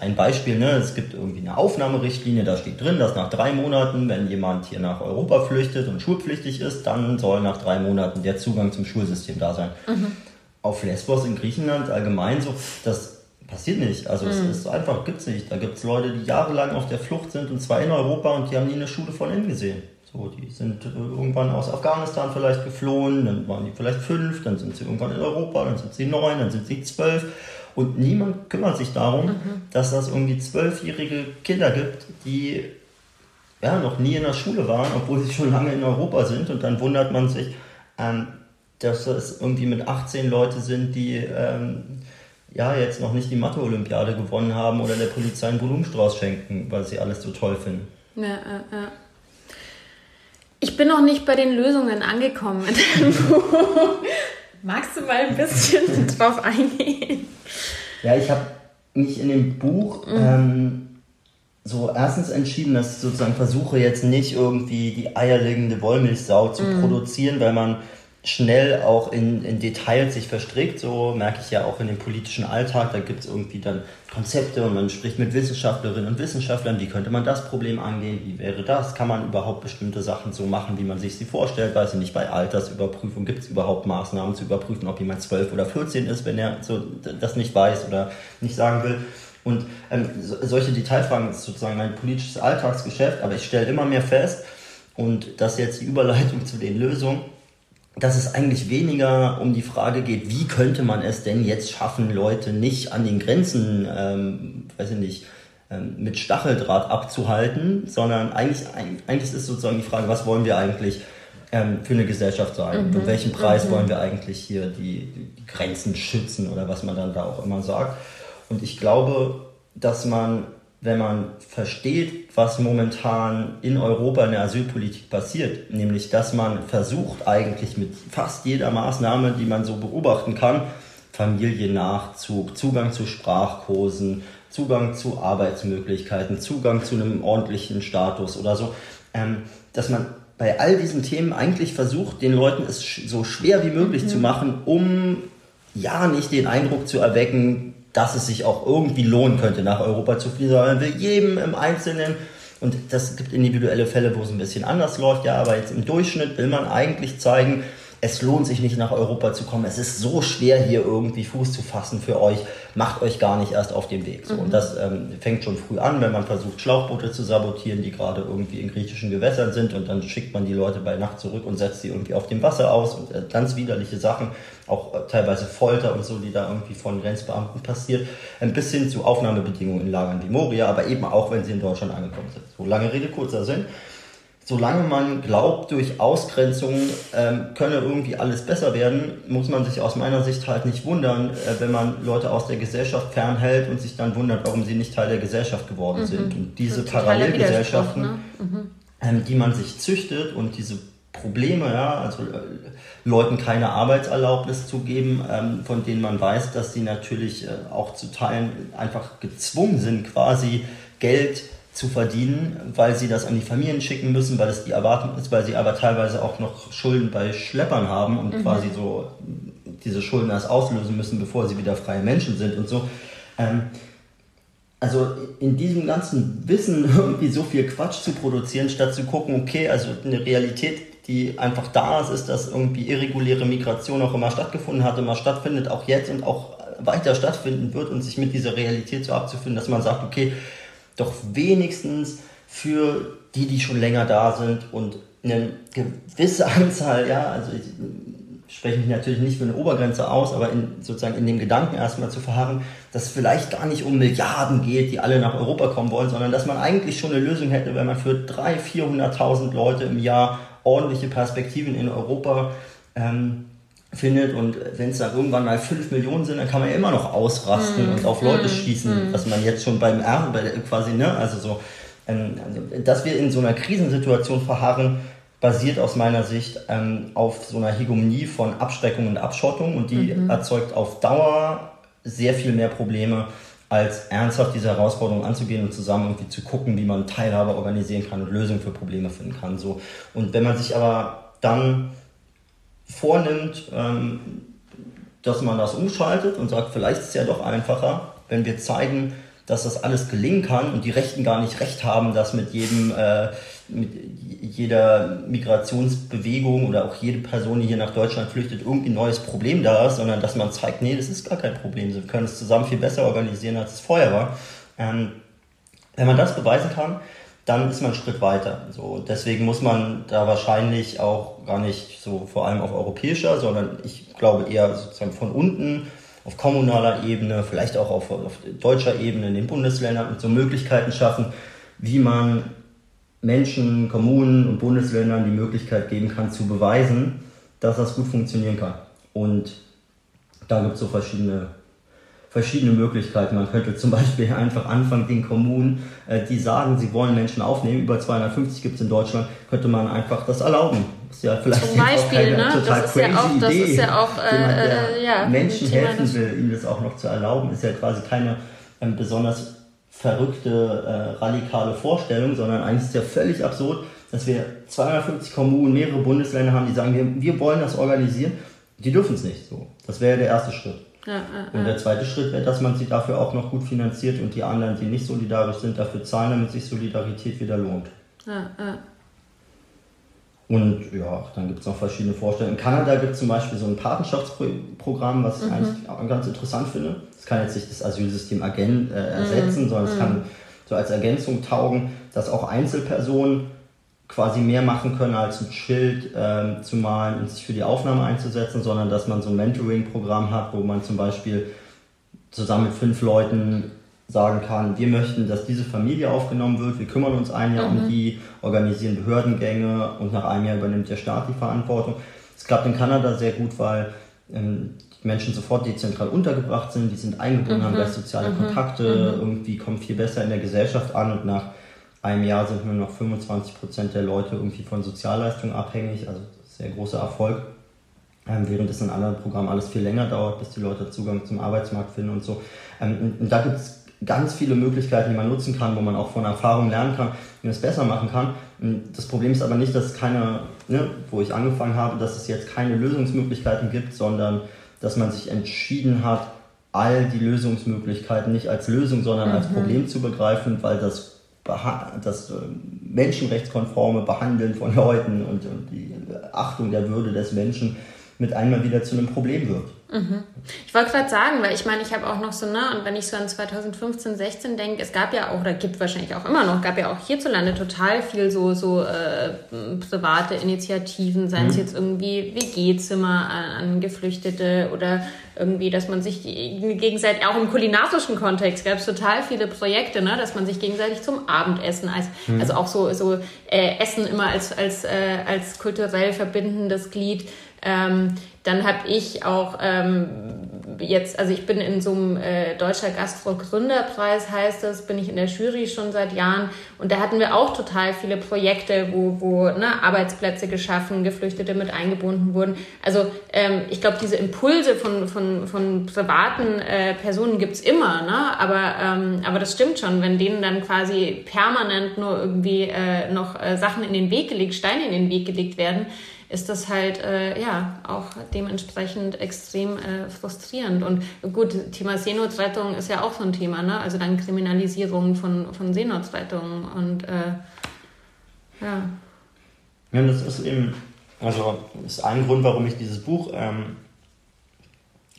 ein Beispiel, ne, es gibt irgendwie eine Aufnahmerichtlinie, da steht drin, dass nach drei Monaten, wenn jemand hier nach Europa flüchtet und schulpflichtig ist, dann soll nach drei Monaten der Zugang zum Schulsystem da sein. Mhm. Auf Lesbos in Griechenland allgemein so, das passiert nicht. Also es mhm. ist einfach, gibt es nicht. Da gibt es Leute, die jahrelang auf der Flucht sind und zwar in Europa und die haben nie eine Schule von innen gesehen. So, die sind äh, irgendwann aus Afghanistan vielleicht geflohen, dann waren die vielleicht fünf, dann sind sie irgendwann in Europa, dann sind sie neun, dann sind sie zwölf. Und niemand kümmert sich darum, mhm. dass das irgendwie zwölfjährige Kinder gibt, die ja, noch nie in der Schule waren, obwohl sie schon lange in Europa sind. Und dann wundert man sich, ähm, dass es irgendwie mit 18 Leute sind, die ähm, ja jetzt noch nicht die Mathe-Olympiade gewonnen haben oder der Polizei einen Blumenstrauß schenken, weil sie alles so toll finden. Ja, ja, ja. Ich bin noch nicht bei den Lösungen angekommen in deinem Buch. Magst du mal ein bisschen drauf eingehen? Ja, ich habe mich in dem Buch mhm. ähm, so erstens entschieden, dass ich sozusagen versuche jetzt nicht irgendwie die eierlegende Wollmilchsau zu mhm. produzieren, weil man schnell auch in, in Details sich verstrickt. So merke ich ja auch in dem politischen Alltag. Da gibt es irgendwie dann Konzepte und man spricht mit Wissenschaftlerinnen und Wissenschaftlern. Wie könnte man das Problem angehen? Wie wäre das? Kann man überhaupt bestimmte Sachen so machen, wie man sich sie vorstellt? Weiß ich nicht, bei Altersüberprüfung gibt es überhaupt Maßnahmen zu überprüfen, ob jemand 12 oder 14 ist, wenn er so das nicht weiß oder nicht sagen will. Und ähm, so, solche Detailfragen ist sozusagen mein politisches Alltagsgeschäft, aber ich stelle immer mehr fest, und das ist jetzt die Überleitung zu den Lösungen, dass es eigentlich weniger um die Frage geht, wie könnte man es denn jetzt schaffen, Leute nicht an den Grenzen, ähm, weiß ich nicht, ähm, mit Stacheldraht abzuhalten, sondern eigentlich, eigentlich ist sozusagen die Frage, was wollen wir eigentlich ähm, für eine Gesellschaft sein? Mhm. Und welchen Preis mhm. wollen wir eigentlich hier die, die Grenzen schützen oder was man dann da auch immer sagt? Und ich glaube, dass man wenn man versteht, was momentan in Europa in der Asylpolitik passiert, nämlich dass man versucht eigentlich mit fast jeder Maßnahme, die man so beobachten kann, Familiennachzug, Zugang zu Sprachkursen, Zugang zu Arbeitsmöglichkeiten, Zugang zu einem ordentlichen Status oder so, ähm, dass man bei all diesen Themen eigentlich versucht, den Leuten es so schwer wie möglich mhm. zu machen, um ja nicht den Eindruck zu erwecken, dass es sich auch irgendwie lohnen könnte, nach Europa zu fliegen, sondern will jedem im Einzelnen, und das gibt individuelle Fälle, wo es ein bisschen anders läuft, ja, aber jetzt im Durchschnitt will man eigentlich zeigen, es lohnt sich nicht nach Europa zu kommen. Es ist so schwer, hier irgendwie Fuß zu fassen für euch. Macht euch gar nicht erst auf den Weg. So. Mhm. Und das ähm, fängt schon früh an, wenn man versucht, Schlauchboote zu sabotieren, die gerade irgendwie in griechischen Gewässern sind. Und dann schickt man die Leute bei Nacht zurück und setzt sie irgendwie auf dem Wasser aus. Und äh, ganz widerliche Sachen, auch äh, teilweise Folter und so, die da irgendwie von Grenzbeamten passiert. Ein bisschen zu Aufnahmebedingungen in Lagern wie Moria, aber eben auch, wenn sie in Deutschland angekommen sind. So lange Rede, kurzer Sinn solange man glaubt, durch Ausgrenzung ähm, könne irgendwie alles besser werden, muss man sich aus meiner Sicht halt nicht wundern, äh, wenn man Leute aus der Gesellschaft fernhält und sich dann wundert, warum sie nicht Teil der Gesellschaft geworden mhm. sind. Und diese Parallelgesellschaften, ne? mhm. ähm, die man sich züchtet und diese Probleme, ja, also äh, Leuten keine Arbeitserlaubnis zu geben, ähm, von denen man weiß, dass sie natürlich äh, auch zu Teilen einfach gezwungen sind, quasi Geld zu verdienen, weil sie das an die Familien schicken müssen, weil es die Erwartung ist, weil sie aber teilweise auch noch Schulden bei Schleppern haben und mhm. quasi so diese Schulden erst auslösen müssen, bevor sie wieder freie Menschen sind und so. Ähm, also in diesem ganzen Wissen irgendwie so viel Quatsch zu produzieren, statt zu gucken, okay, also eine Realität, die einfach da ist, ist, dass irgendwie irreguläre Migration auch immer stattgefunden hat, immer stattfindet, auch jetzt und auch weiter stattfinden wird und sich mit dieser Realität so abzufinden, dass man sagt, okay, doch wenigstens für die, die schon länger da sind und eine gewisse Anzahl, ja, also ich spreche mich natürlich nicht für eine Obergrenze aus, aber in, sozusagen in dem Gedanken erstmal zu verharren, dass es vielleicht gar nicht um Milliarden geht, die alle nach Europa kommen wollen, sondern dass man eigentlich schon eine Lösung hätte, wenn man für 300.000, 400.000 Leute im Jahr ordentliche Perspektiven in Europa ähm, findet und wenn es dann irgendwann mal 5 Millionen sind, dann kann man ja immer noch ausrasten mm. und auf Leute mm. schießen, mm. was man jetzt schon beim R, bei der, quasi, ne, also so, ähm, dass wir in so einer Krisensituation verharren, basiert aus meiner Sicht ähm, auf so einer Hegemonie von Abschreckung und Abschottung und die -hmm. erzeugt auf Dauer sehr viel mehr Probleme, als ernsthaft diese Herausforderung anzugehen und zusammen irgendwie zu gucken, wie man Teilhabe organisieren kann und Lösungen für Probleme finden kann. So. Und wenn man sich aber dann vornimmt, ähm, dass man das umschaltet und sagt, vielleicht ist es ja doch einfacher, wenn wir zeigen, dass das alles gelingen kann und die Rechten gar nicht recht haben, dass mit jedem, äh, mit jeder Migrationsbewegung oder auch jede Person, die hier nach Deutschland flüchtet, irgendwie ein neues Problem da ist, sondern dass man zeigt, nee, das ist gar kein Problem. Wir können es zusammen viel besser organisieren, als es vorher war. Ähm, wenn man das beweisen kann, dann ist man einen Schritt weiter. So, deswegen muss man da wahrscheinlich auch gar nicht so vor allem auf europäischer, sondern ich glaube eher sozusagen von unten auf kommunaler Ebene, vielleicht auch auf, auf deutscher Ebene in den Bundesländern und so Möglichkeiten schaffen, wie man Menschen, Kommunen und Bundesländern die Möglichkeit geben kann, zu beweisen, dass das gut funktionieren kann. Und da gibt es so verschiedene, verschiedene Möglichkeiten. Man könnte zum Beispiel einfach anfangen, den Kommunen, äh, die sagen, sie wollen Menschen aufnehmen, über 250 gibt es in Deutschland, könnte man einfach das erlauben. Das ist ja vielleicht zum Beispiel, ne? total das ist ja auch, das ist ja auch äh, man, äh, ja, Menschen helfen will, ihnen das auch noch zu erlauben, ist ja quasi keine ähm, besonders verrückte, äh, radikale Vorstellung, sondern eigentlich ist es ja völlig absurd, dass wir 250 Kommunen, mehrere Bundesländer haben, die sagen, wir, wir wollen das organisieren. Die dürfen es nicht so. Das wäre der erste Schritt. Ja, und der zweite Schritt wäre, dass man sie dafür auch noch gut finanziert und die anderen, die nicht solidarisch sind, dafür zahlen, damit sich Solidarität wieder lohnt. Ja, und ja, dann gibt es noch verschiedene Vorstellungen. In Kanada gibt es zum Beispiel so ein Patenschaftsprogramm, was ich mhm. eigentlich ganz interessant finde. Es kann jetzt nicht das Asylsystem äh, ersetzen, mhm. sondern es mhm. kann so als Ergänzung taugen, dass auch Einzelpersonen quasi mehr machen können, als ein Schild ähm, zu malen und sich für die Aufnahme einzusetzen, sondern dass man so ein Mentoring-Programm hat, wo man zum Beispiel zusammen mit fünf Leuten sagen kann, wir möchten, dass diese Familie aufgenommen wird, wir kümmern uns ein Jahr mhm. um die, organisieren Behördengänge und nach einem Jahr übernimmt der Staat die Verantwortung. Es klappt in Kanada sehr gut, weil ähm, die Menschen sofort dezentral untergebracht sind, die sind eingebunden, mhm. haben gleich soziale mhm. Kontakte, mhm. irgendwie kommen viel besser in der Gesellschaft an und nach einem Jahr sind nur noch 25 Prozent der Leute irgendwie von Sozialleistungen abhängig, also sehr großer Erfolg. Ähm, während es in anderen Programmen alles viel länger dauert, bis die Leute Zugang zum Arbeitsmarkt finden und so. Ähm, und da gibt es ganz viele Möglichkeiten, die man nutzen kann, wo man auch von Erfahrung lernen kann, wie man es besser machen kann. Das Problem ist aber nicht, dass es keine, ne, wo ich angefangen habe, dass es jetzt keine Lösungsmöglichkeiten gibt, sondern dass man sich entschieden hat, all die Lösungsmöglichkeiten nicht als Lösung, sondern mhm. als Problem zu begreifen, weil das, das äh, menschenrechtskonforme Behandeln von Leuten und, und die Achtung der Würde des Menschen mit einmal wieder zu einem Problem wird. Mhm. Ich wollte gerade sagen, weil ich meine, ich habe auch noch so, ne, und wenn ich so an 2015, 16 denke, es gab ja auch, oder gibt wahrscheinlich auch immer noch, gab ja auch hierzulande total viel so, so äh, private Initiativen, seien mhm. es jetzt irgendwie WG-Zimmer an, an, Geflüchtete oder irgendwie, dass man sich gegenseitig, auch im kulinarischen Kontext gab es total viele Projekte, ne, dass man sich gegenseitig zum Abendessen, als, mhm. also auch so, so äh, Essen immer als, als, äh, als kulturell verbindendes Glied ähm, dann habe ich auch ähm, jetzt, also ich bin in so einem äh, Deutscher Gastro-Gründerpreis, heißt das, bin ich in der Jury schon seit Jahren. Und da hatten wir auch total viele Projekte, wo, wo ne, Arbeitsplätze geschaffen, Geflüchtete mit eingebunden wurden. Also ähm, ich glaube, diese Impulse von, von, von privaten äh, Personen gibt's immer, ne? aber, ähm, aber das stimmt schon, wenn denen dann quasi permanent nur irgendwie äh, noch äh, Sachen in den Weg gelegt, Steine in den Weg gelegt werden, ist das halt äh, ja auch dementsprechend extrem äh, frustrierend. Und gut, Thema Seenotrettung ist ja auch so ein Thema, ne? Also dann Kriminalisierung von, von Seenotrettung und äh, ja. Ja, das ist eben, also ist ein Grund, warum ich dieses Buch ähm,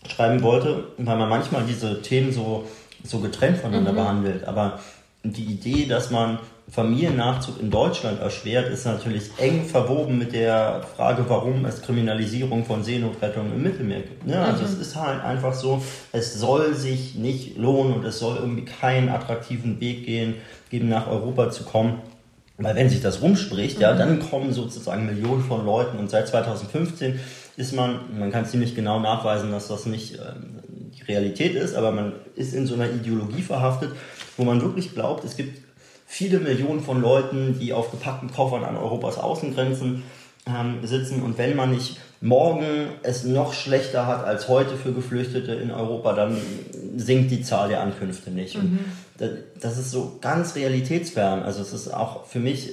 schreiben wollte, weil man manchmal diese Themen so, so getrennt voneinander mhm. behandelt. Aber die Idee, dass man Familiennachzug in Deutschland erschwert, ist natürlich eng verwoben mit der Frage, warum es Kriminalisierung von Seenotrettung im Mittelmeer gibt. Ne? Also mhm. es ist halt einfach so, es soll sich nicht lohnen und es soll irgendwie keinen attraktiven Weg gehen, geben nach Europa zu kommen. Weil wenn sich das rumspricht, mhm. ja, dann kommen sozusagen Millionen von Leuten und seit 2015 ist man, man kann ziemlich genau nachweisen, dass das nicht ähm, die Realität ist, aber man ist in so einer Ideologie verhaftet, wo man wirklich glaubt, es gibt viele Millionen von Leuten, die auf gepackten Koffern an Europas Außengrenzen ähm, sitzen. Und wenn man nicht morgen es noch schlechter hat als heute für Geflüchtete in Europa, dann sinkt die Zahl der Ankünfte nicht. Mhm. Das, das, ist so ganz realitätsfern. Also es ist auch für mich,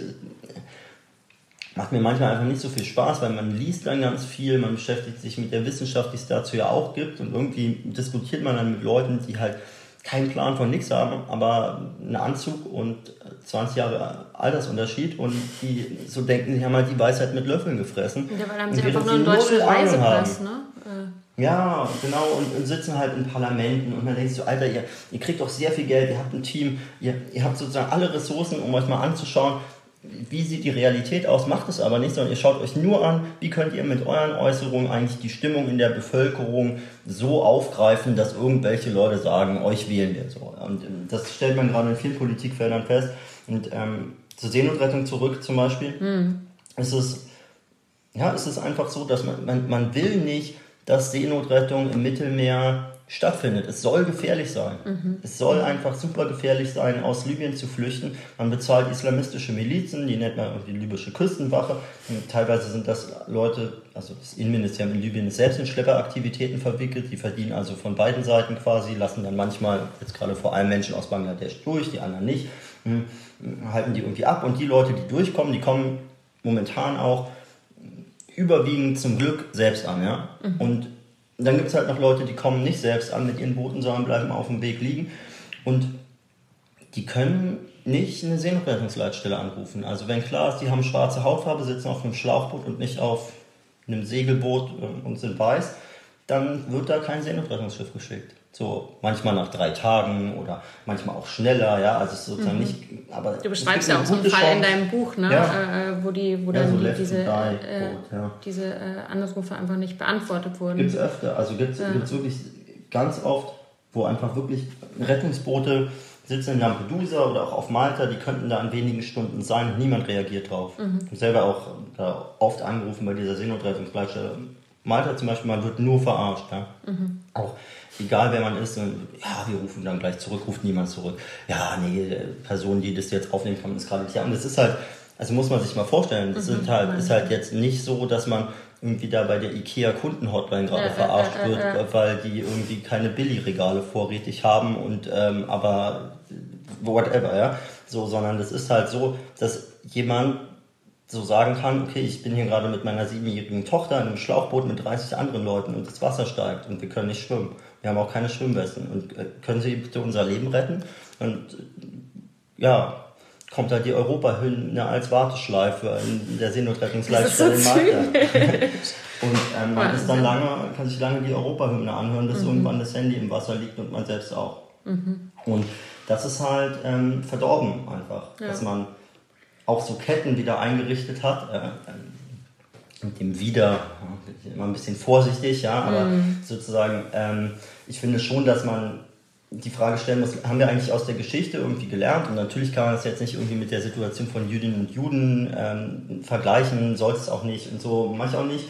macht mir manchmal einfach nicht so viel Spaß, weil man liest dann ganz viel, man beschäftigt sich mit der Wissenschaft, die es dazu ja auch gibt und irgendwie diskutiert man dann mit Leuten, die halt keinen Plan von nichts haben, aber einen Anzug und 20 Jahre Altersunterschied und die so denken, sie haben halt die Weisheit mit Löffeln gefressen. Ja, weil haben sie einfach nur einen deutschen Reisepass, ne? Ja, genau, und, und, sitzen halt in Parlamenten und man denkt so, Alter, ihr, ihr kriegt doch sehr viel Geld, ihr habt ein Team, ihr, ihr habt sozusagen alle Ressourcen, um euch mal anzuschauen, wie sieht die Realität aus, macht es aber nicht, sondern ihr schaut euch nur an, wie könnt ihr mit euren Äußerungen eigentlich die Stimmung in der Bevölkerung so aufgreifen, dass irgendwelche Leute sagen, euch wählen wir so. Und das stellt man gerade in vielen Politikfeldern fest. Und ähm, zur Seenotrettung zurück zum Beispiel, mhm. ist es, ja, ist es einfach so, dass man, man, man will nicht, dass Seenotrettung im Mittelmeer stattfindet. Es soll gefährlich sein. Mhm. Es soll einfach super gefährlich sein, aus Libyen zu flüchten. Man bezahlt islamistische Milizen, die nennt man die libysche Küstenwache. Und teilweise sind das Leute, also das Innenministerium in Libyen ist selbst in Schlepperaktivitäten verwickelt. Die verdienen also von beiden Seiten quasi, lassen dann manchmal, jetzt gerade vor allem Menschen aus Bangladesch durch, die anderen nicht, hm, halten die irgendwie ab. Und die Leute, die durchkommen, die kommen momentan auch überwiegend zum Glück selbst an. Ja? Mhm. Und dann gibt es halt noch Leute, die kommen nicht selbst an mit ihren Booten, sondern bleiben auf dem Weg liegen. Und die können nicht eine Seenotrettungsleitstelle anrufen. Also wenn klar ist, die haben schwarze Hautfarbe, sitzen auf einem Schlauchboot und nicht auf einem Segelboot ähm, und sind weiß, dann wird da kein Seenotrettungsschiff geschickt. So manchmal nach drei Tagen oder manchmal auch schneller, ja, also es ist sozusagen mhm. nicht, aber du beschreibst ja auch so einen Fall Chance. in deinem Buch, ne, ja. äh, äh wo die, wo ja, dann so die, diese, äh, ja. diese äh, Anrufe einfach nicht beantwortet wurden. Gibt es öfter, also gibt es ja. wirklich ganz oft, wo einfach wirklich Rettungsboote sitzen in Lampedusa oder auch auf Malta, die könnten da in wenigen Stunden sein und niemand reagiert drauf. Mhm. Ich habe selber auch da oft angerufen bei dieser Seenotrettungsleitstelle. Malta zum Beispiel, man wird nur verarscht. Ja? Mhm. Auch egal wer man ist, und, ja, wir rufen dann gleich zurück, ruft niemand zurück. Ja, nee, die Person, die das jetzt aufnehmen kann, ist gerade nicht. Ja, und das ist halt, also muss man sich mal vorstellen, das mhm, halt, ist halt jetzt nicht so, dass man irgendwie da bei der IKEA Kundenhotline gerade ja, verarscht äh, äh, wird, äh, weil die irgendwie keine Billigregale vorrätig haben und ähm, aber whatever, ja. So, sondern das ist halt so, dass jemand so sagen kann, okay, ich bin hier gerade mit meiner siebenjährigen Tochter in einem Schlauchboot mit 30 anderen Leuten und das Wasser steigt und wir können nicht schwimmen. Wir haben auch keine Schwimmwesten. Und äh, können Sie bitte unser Leben retten? Und äh, ja, kommt halt die Europahymne als Warteschleife in der Seenotrettungsleitstelle so in und ähm, man ist dann lange, kann sich lange die Europahymne anhören, bis mhm. irgendwann das Handy im Wasser liegt und man selbst auch. Mhm. Und das ist halt ähm, verdorben einfach, ja. dass man auch so Ketten wieder eingerichtet hat. Äh, ähm, mit dem Wieder, immer ein bisschen vorsichtig, ja, aber mhm. sozusagen, ähm, ich finde schon, dass man die Frage stellen muss, haben wir eigentlich aus der Geschichte irgendwie gelernt? Und natürlich kann man das jetzt nicht irgendwie mit der Situation von Jüdinnen und Juden ähm, vergleichen, soll es auch nicht und so, manch auch nicht.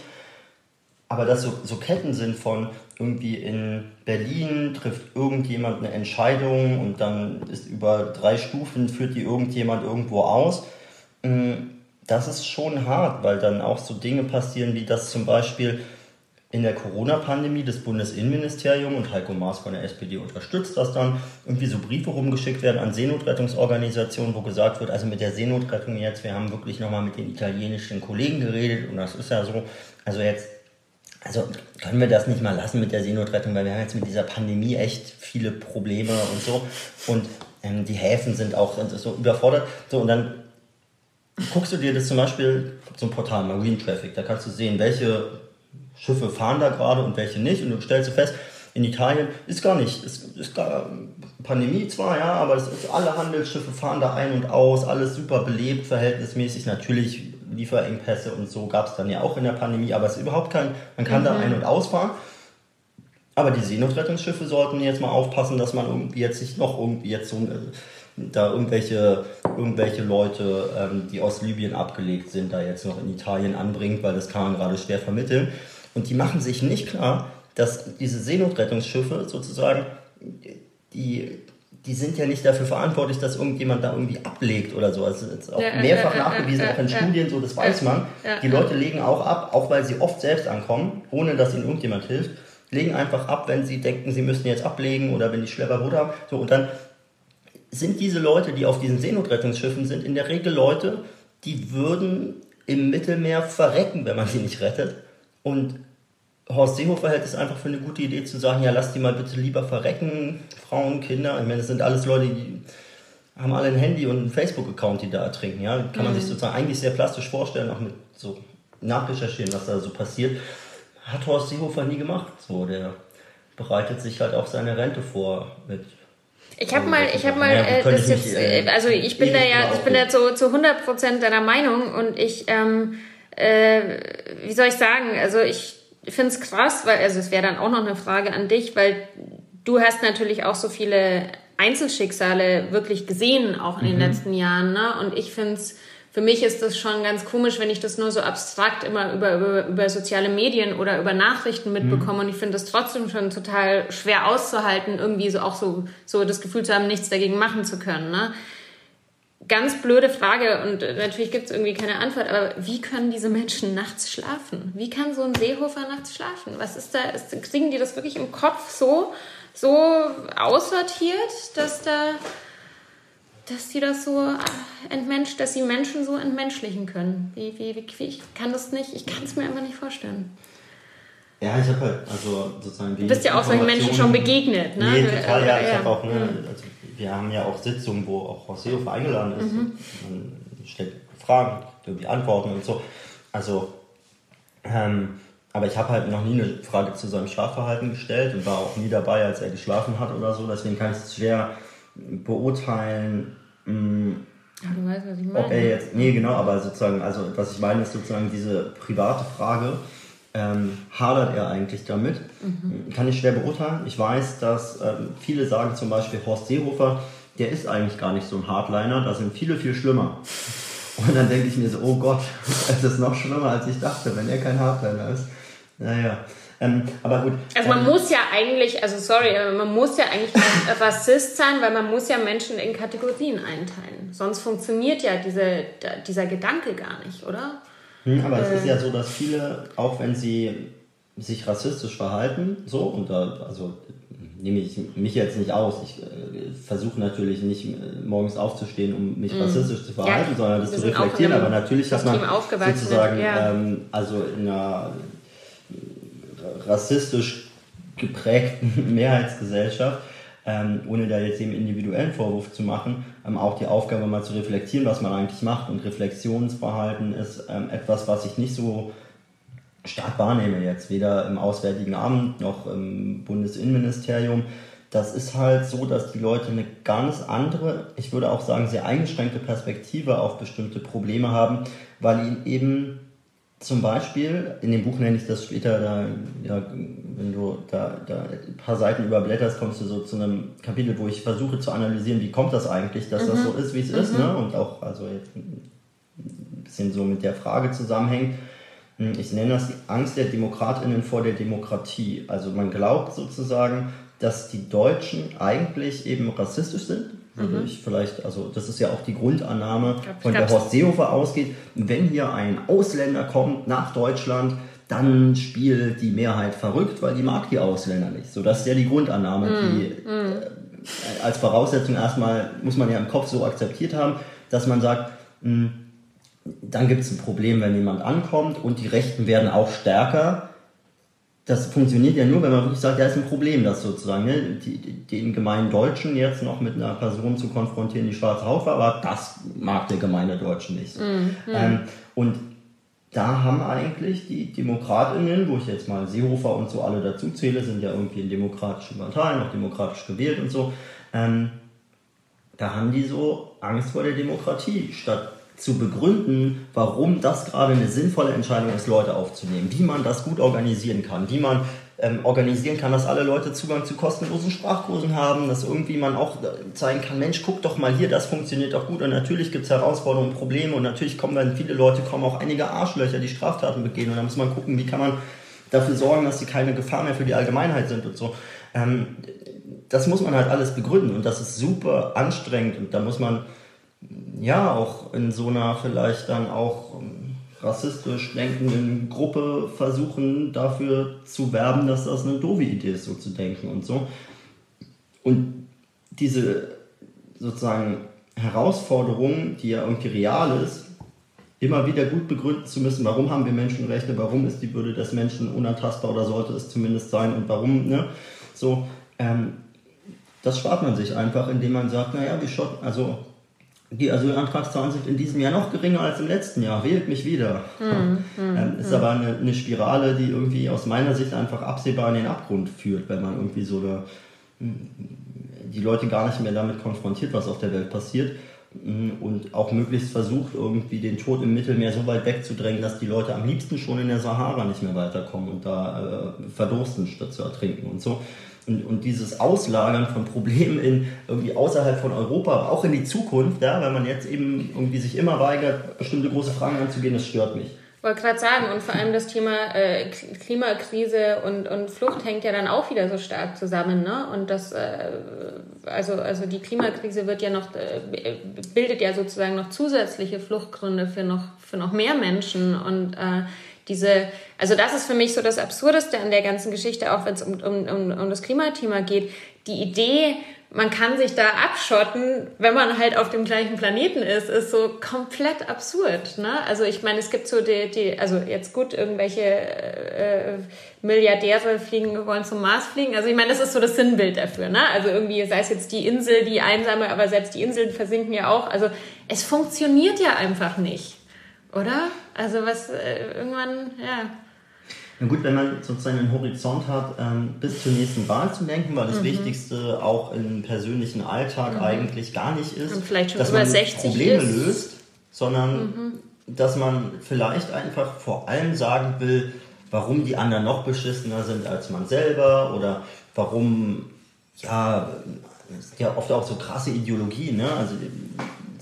Aber dass so, so Ketten sind von irgendwie in Berlin trifft irgendjemand eine Entscheidung und dann ist über drei Stufen führt die irgendjemand irgendwo aus. Ähm, das ist schon hart, weil dann auch so Dinge passieren, wie das zum Beispiel in der Corona-Pandemie das Bundesinnenministerium und Heiko Maas von der SPD unterstützt, dass dann. Irgendwie so Briefe rumgeschickt werden an Seenotrettungsorganisationen, wo gesagt wird, also mit der Seenotrettung jetzt, wir haben wirklich nochmal mit den italienischen Kollegen geredet und das ist ja so, also jetzt, also können wir das nicht mal lassen mit der Seenotrettung, weil wir haben jetzt mit dieser Pandemie echt viele Probleme und so. Und ähm, die Häfen sind auch so überfordert, so und dann guckst du dir das zum Beispiel, so ein Portal Marine Traffic, da kannst du sehen, welche Schiffe fahren da gerade und welche nicht. Und du stellst fest, in Italien ist gar nicht, ist, ist gar Pandemie zwar, ja, aber es ist, alle Handelsschiffe fahren da ein und aus, alles super belebt, verhältnismäßig. Natürlich Lieferengpässe und so gab es dann ja auch in der Pandemie, aber es ist überhaupt kein, man kann mhm. da ein- und ausfahren. Aber die Seenotrettungsschiffe sollten jetzt mal aufpassen, dass man irgendwie jetzt nicht noch irgendwie jetzt so da irgendwelche, irgendwelche Leute, ähm, die aus Libyen abgelegt sind, da jetzt noch in Italien anbringt, weil das kann man gerade schwer vermitteln. Und die machen sich nicht klar, dass diese Seenotrettungsschiffe sozusagen, die, die sind ja nicht dafür verantwortlich, dass irgendjemand da irgendwie ablegt oder so. Also das ist auch ja, mehrfach ja, nachgewiesen, ja, auch in Studien, so das weiß man. Die Leute legen auch ab, auch weil sie oft selbst ankommen, ohne dass ihnen irgendjemand hilft, legen einfach ab, wenn sie denken, sie müssten jetzt ablegen oder wenn die Schlepper Brot haben. So, und dann sind diese Leute, die auf diesen Seenotrettungsschiffen sind, in der Regel Leute, die würden im Mittelmeer verrecken, wenn man sie nicht rettet. Und Horst Seehofer hält es einfach für eine gute Idee zu sagen, ja, lass die mal bitte lieber verrecken, Frauen, Kinder. Ich meine, das sind alles Leute, die haben alle ein Handy und einen Facebook-Account, die da ertrinken. Ja? Kann man mhm. sich sozusagen eigentlich sehr plastisch vorstellen, auch mit so nachrecherchieren, was da so passiert. hat Horst Seehofer nie gemacht. So, der bereitet sich halt auf seine Rente vor mit ich habe mal, ich habe mal, äh, das jetzt, äh, also ich bin da ja, ich bin da zu, zu 100 Prozent deiner Meinung und ich, ähm, äh, wie soll ich sagen, also ich finde es krass, weil, also es wäre dann auch noch eine Frage an dich, weil du hast natürlich auch so viele Einzelschicksale wirklich gesehen, auch in den mhm. letzten Jahren, ne? Und ich finde es für mich ist das schon ganz komisch, wenn ich das nur so abstrakt immer über, über, über soziale Medien oder über Nachrichten mitbekomme. Mhm. Und ich finde das trotzdem schon total schwer auszuhalten, irgendwie so auch so, so das Gefühl zu haben, nichts dagegen machen zu können. Ne? Ganz blöde Frage und natürlich gibt es irgendwie keine Antwort, aber wie können diese Menschen nachts schlafen? Wie kann so ein Seehofer nachts schlafen? Was ist da? Ist, kriegen die das wirklich im Kopf so, so aussortiert, dass da dass die das so äh, entmenscht, dass sie Menschen so entmenschlichen können. Wie, wie, wie, ich kann das nicht, ich kann es mir einfach nicht vorstellen. Ja, ich habe halt, also sozusagen die. Du bist ja auch solchen Menschen schon begegnet, ne? Nee, total, ja. Ich ja. habe auch, ne, also wir haben ja auch Sitzungen, wo auch Horst Seehofer eingeladen ist. Mhm. Man stellt Fragen, irgendwie Antworten und so. Also, ähm, aber ich habe halt noch nie eine Frage zu seinem Schlafverhalten gestellt und war auch nie dabei, als er geschlafen hat oder so. Deswegen kann ich es schwer beurteilen, mh, mm, ja, du weißt, was ich meine. Ob er jetzt, nee, genau, aber sozusagen, also was ich meine, ist sozusagen diese private Frage, ähm, hadert er eigentlich damit? Mhm. Kann ich schwer beurteilen. Ich weiß, dass ähm, viele sagen zum Beispiel Horst Seehofer, der ist eigentlich gar nicht so ein Hardliner, da sind viele viel schlimmer. Und dann denke ich mir so, oh Gott, es ist noch schlimmer, als ich dachte, wenn er kein Hardliner ist. Naja, ähm, aber gut. Also man ähm, muss ja eigentlich, also sorry, man muss ja eigentlich Rassist sein, weil man muss ja Menschen in Kategorien einteilen. Sonst funktioniert ja diese, dieser Gedanke gar nicht, oder? Hm, aber äh, es ist ja so, dass viele, auch wenn sie sich rassistisch verhalten, so, und da, also nehme ich mich jetzt nicht aus. Ich äh, versuche natürlich nicht äh, morgens aufzustehen, um mich mm. rassistisch zu verhalten, ja, sondern das zu reflektieren. Aber natürlich hat man sozusagen, ja. ähm, also in einer rassistisch geprägten Mehrheitsgesellschaft, ähm, ohne da jetzt eben individuellen Vorwurf zu machen, ähm, auch die Aufgabe mal zu reflektieren, was man eigentlich macht. Und Reflexionsverhalten ist ähm, etwas, was ich nicht so stark wahrnehme jetzt, weder im Auswärtigen Amt noch im Bundesinnenministerium. Das ist halt so, dass die Leute eine ganz andere, ich würde auch sagen, sehr eingeschränkte Perspektive auf bestimmte Probleme haben, weil ihnen eben zum Beispiel, in dem Buch nenne ich das später, da, ja, wenn du da, da ein paar Seiten überblätterst, kommst du so zu einem Kapitel, wo ich versuche zu analysieren, wie kommt das eigentlich, dass mhm. das so ist, wie es mhm. ist, ne? und auch also jetzt ein bisschen so mit der Frage zusammenhängt. Ich nenne das die Angst der DemokratInnen vor der Demokratie. Also man glaubt sozusagen, dass die Deutschen eigentlich eben rassistisch sind würde mhm. ich vielleicht, also das ist ja auch die Grundannahme, von der Horst Seehofer ausgeht. Wenn hier ein Ausländer kommt nach Deutschland, dann spielt die Mehrheit verrückt, weil die mag die Ausländer nicht. So, das ist ja die Grundannahme, mhm. die äh, als Voraussetzung erstmal muss man ja im Kopf so akzeptiert haben, dass man sagt, mh, hm, dann gibt es ein Problem, wenn jemand ankommt und die Rechten werden auch stärker das funktioniert ja nur, wenn man wirklich sagt, ja, ist ein Problem, das sozusagen, ne, die, den gemeinen Deutschen jetzt noch mit einer Person zu konfrontieren, die schwarze Haut aber das mag der gemeine Deutsche nicht. Mhm. Ähm, und da haben eigentlich die DemokratInnen, wo ich jetzt mal Seehofer und so alle dazu zähle, sind ja irgendwie in demokratischen Parteien, auch demokratisch gewählt und so, ähm, da haben die so Angst vor der Demokratie, statt zu begründen, warum das gerade eine sinnvolle Entscheidung ist, Leute aufzunehmen, wie man das gut organisieren kann, wie man ähm, organisieren kann, dass alle Leute Zugang zu kostenlosen Sprachkursen haben, dass irgendwie man auch zeigen kann, Mensch, guck doch mal hier, das funktioniert doch gut. Und natürlich gibt es Herausforderungen, Probleme. Und natürlich kommen dann viele Leute, kommen auch einige Arschlöcher, die Straftaten begehen. Und da muss man gucken, wie kann man dafür sorgen, dass sie keine Gefahr mehr für die Allgemeinheit sind und so. Ähm, das muss man halt alles begründen. Und das ist super anstrengend. Und da muss man ja auch in so einer vielleicht dann auch ähm, rassistisch denkenden Gruppe versuchen dafür zu werben, dass das eine doofe Idee ist, so zu denken und so. Und diese sozusagen Herausforderung, die ja irgendwie real ist, immer wieder gut begründen zu müssen, warum haben wir Menschenrechte, warum ist die Würde des Menschen unantastbar oder sollte es zumindest sein und warum, ne? So, ähm, das spart man sich einfach, indem man sagt, naja, wir schotten, also die Asylantragszahlen sind in diesem Jahr noch geringer als im letzten Jahr. Wählt mich wieder. Mhm. Ähm, ist mhm. aber eine, eine, Spirale, die irgendwie aus meiner Sicht einfach absehbar in den Abgrund führt, wenn man irgendwie so eine, die Leute gar nicht mehr damit konfrontiert, was auf der Welt passiert und auch möglichst versucht, irgendwie den Tod im Mittelmeer so weit wegzudrängen, dass die Leute am liebsten schon in der Sahara nicht mehr weiterkommen und da äh, verdursten, statt zu ertrinken und so. Und, und dieses Auslagern von Problemen in irgendwie außerhalb von Europa, aber auch in die Zukunft, ja, weil man jetzt eben irgendwie sich immer weigert, bestimmte große Fragen anzugehen, das stört mich. Ich wollte gerade sagen, und vor allem das Thema äh, Klimakrise und, und Flucht hängt ja dann auch wieder so stark zusammen. Ne? Und das, äh, also, also die Klimakrise wird ja noch, äh, bildet ja sozusagen noch zusätzliche Fluchtgründe für noch, für noch mehr Menschen. Und äh, diese, also das ist für mich so das Absurdeste an der ganzen Geschichte, auch wenn es um, um, um, um das Klimathema geht. Die Idee, man kann sich da abschotten, wenn man halt auf dem gleichen Planeten ist, ist so komplett absurd. Ne? Also ich meine, es gibt so die, die also jetzt gut, irgendwelche äh, Milliardäre fliegen, wollen zum Mars fliegen. Also ich meine, das ist so das Sinnbild dafür. Ne? Also irgendwie, sei es jetzt die Insel, die einsame, aber selbst die Inseln versinken ja auch. Also es funktioniert ja einfach nicht. Oder? Also was äh, irgendwann, ja. Na gut, wenn man sozusagen einen Horizont hat, ähm, bis zur nächsten Wahl zu denken, weil das mhm. Wichtigste auch im persönlichen Alltag mhm. eigentlich gar nicht ist, dass man Probleme ist. löst, sondern mhm. dass man vielleicht einfach vor allem sagen will, warum die anderen noch beschissener sind als man selber oder warum, ja, es ist ja oft auch so krasse Ideologien, ne? Also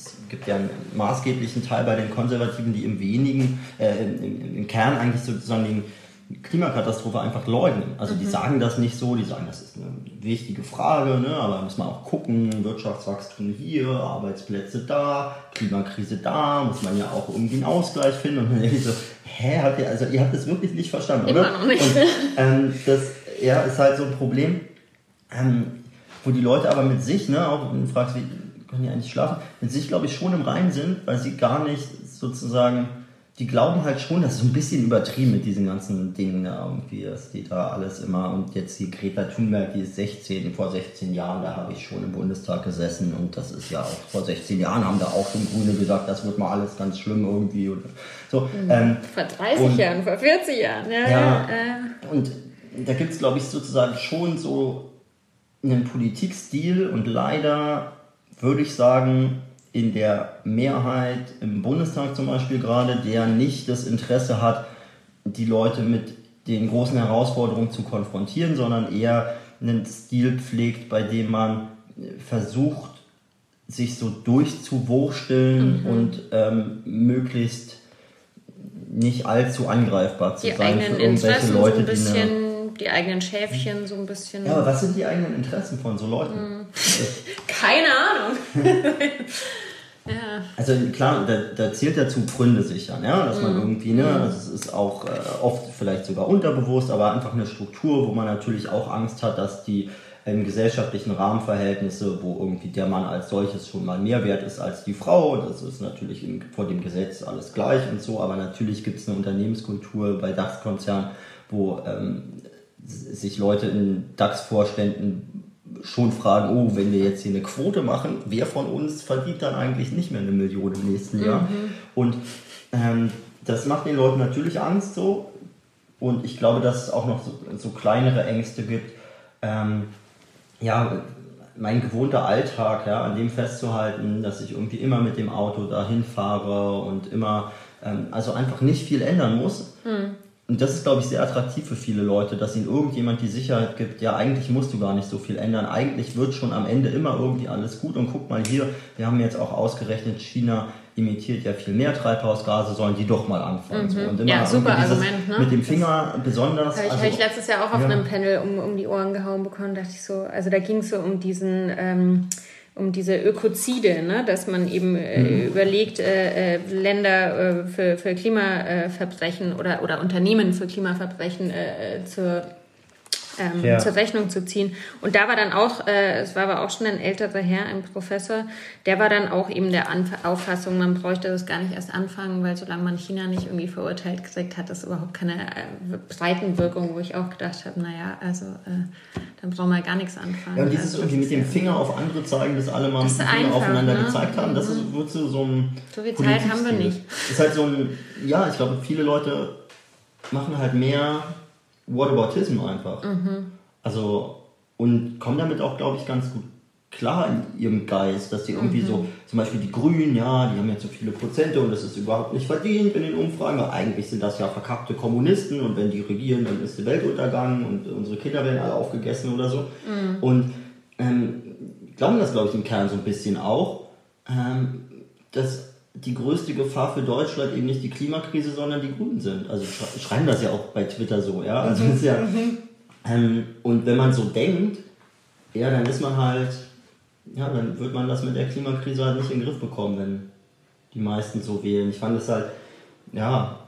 es gibt ja einen maßgeblichen Teil bei den Konservativen, die im wenigen, äh, im, im Kern eigentlich sozusagen den Klimakatastrophe einfach leugnen. Also die mhm. sagen das nicht so, die sagen, das ist eine wichtige Frage, ne? aber da muss man auch gucken, Wirtschaftswachstum hier, Arbeitsplätze da, Klimakrise da, muss man ja auch irgendwie einen Ausgleich finden. Und dann denke ich so, hä, habt ihr, also ihr habt das wirklich nicht verstanden, Immer oder? Noch nicht. Und, ähm, das ja, ist halt so ein Problem, ähm, wo die Leute aber mit sich, ne, auch wenn du fragst, wie können die eigentlich schlafen, mit sich, glaube ich, schon im Reinen sind, weil sie gar nicht sozusagen die glauben halt schon, das ist so ein bisschen übertrieben mit diesen ganzen Dingen da irgendwie, dass die da alles immer und jetzt die Greta Thunberg, die ist 16, vor 16 Jahren, da habe ich schon im Bundestag gesessen und das ist ja auch, vor 16 Jahren haben da auch schon Grüne gesagt, das wird mal alles ganz schlimm irgendwie oder so. Mhm. Ähm, vor 30 und, Jahren, vor 40 Jahren, ja. ja äh. Und da gibt es, glaube ich, sozusagen schon so einen Politikstil und leider würde ich sagen, in der Mehrheit im Bundestag zum Beispiel gerade, der nicht das Interesse hat, die Leute mit den großen Herausforderungen zu konfrontieren, sondern eher einen Stil pflegt, bei dem man versucht, sich so durchzuwursteln mhm. und ähm, möglichst nicht allzu angreifbar zu die sein für irgendwelche Leute, so die eine die eigenen Schäfchen so ein bisschen. Ja, aber was sind die eigenen Interessen von so Leuten? Mhm. Keine Ahnung. Ja. Also klar, da, da zählt der Zug Gründe sichern, ja, dass man mhm. irgendwie, ne, mhm. also es ist auch äh, oft vielleicht sogar unterbewusst, aber einfach eine Struktur, wo man natürlich auch Angst hat, dass die ähm, gesellschaftlichen Rahmenverhältnisse, wo irgendwie der Mann als solches schon mal mehr wert ist als die Frau, das ist natürlich in, vor dem Gesetz alles gleich und so, aber natürlich gibt es eine Unternehmenskultur bei DAX-Konzernen, wo ähm, sich Leute in DAX-Vorständen schon fragen, oh, wenn wir jetzt hier eine Quote machen, wer von uns verdient dann eigentlich nicht mehr eine Million im nächsten Jahr? Mhm. Und ähm, das macht den Leuten natürlich Angst so. Und ich glaube, dass es auch noch so, so kleinere Ängste gibt. Ähm, ja, mein gewohnter Alltag, ja, an dem festzuhalten, dass ich irgendwie immer mit dem Auto dahin fahre und immer, ähm, also einfach nicht viel ändern muss. Mhm. Und das ist, glaube ich, sehr attraktiv für viele Leute, dass ihnen irgendjemand die Sicherheit gibt, ja, eigentlich musst du gar nicht so viel ändern. Eigentlich wird schon am Ende immer irgendwie alles gut. Und guck mal hier, wir haben jetzt auch ausgerechnet, China imitiert ja viel mehr Treibhausgase, sollen die doch mal anfangen. Mhm. Und immer ja, super Argument, ne? Mit dem Finger das besonders. Habe ich, also, hab ich letztes Jahr auch auf ja. einem Panel um, um die Ohren gehauen bekommen, dachte ich so, also da ging es so um diesen... Ähm, um diese Ökozide, ne? dass man eben äh, mhm. überlegt, äh, äh, Länder äh, für, für Klimaverbrechen oder, oder Unternehmen für Klimaverbrechen äh, äh, zur, ähm, ja. zur Rechnung zu ziehen. Und da war dann auch, es war aber auch schon ein älterer Herr, ein Professor, der war dann auch eben der Anf Auffassung, man bräuchte das gar nicht erst anfangen, weil solange man China nicht irgendwie verurteilt kriegt, hat das überhaupt keine Breitenwirkung, wo ich auch gedacht habe, naja, also dann brauchen wir gar nichts anfangen. Ja, und dieses also, irgendwie mit dem Finger auf andere zeigen, dass alle mal mit dem Finger einfach, aufeinander ne? gezeigt haben, das ist, wird so, so ein. So viel Zeit haben wir nicht. Ist halt so ein, ja, ich glaube, viele Leute machen halt mehr Whataboutism einfach. Mhm. Also, und kommen damit auch, glaube ich, ganz gut klar in ihrem Geist, dass die irgendwie mhm. so, zum Beispiel die Grünen, ja, die haben jetzt so viele Prozente und das ist überhaupt nicht verdient in den Umfragen, weil eigentlich sind das ja verkackte Kommunisten und wenn die regieren, dann ist die Welt untergangen und unsere Kinder werden alle aufgegessen oder so. Mhm. Und ähm, glauben das, glaube ich, im Kern so ein bisschen auch, ähm, dass die größte Gefahr für Deutschland eben nicht die Klimakrise, sondern die Grünen sind. Also schreiben das ja auch bei Twitter so, ja. Also mhm. ist ja, mhm. ähm, und wenn man so denkt, ja, dann ist man halt ja, dann wird man das mit der Klimakrise halt nicht in den Griff bekommen, wenn die meisten so wählen. Ich fand es halt, ja,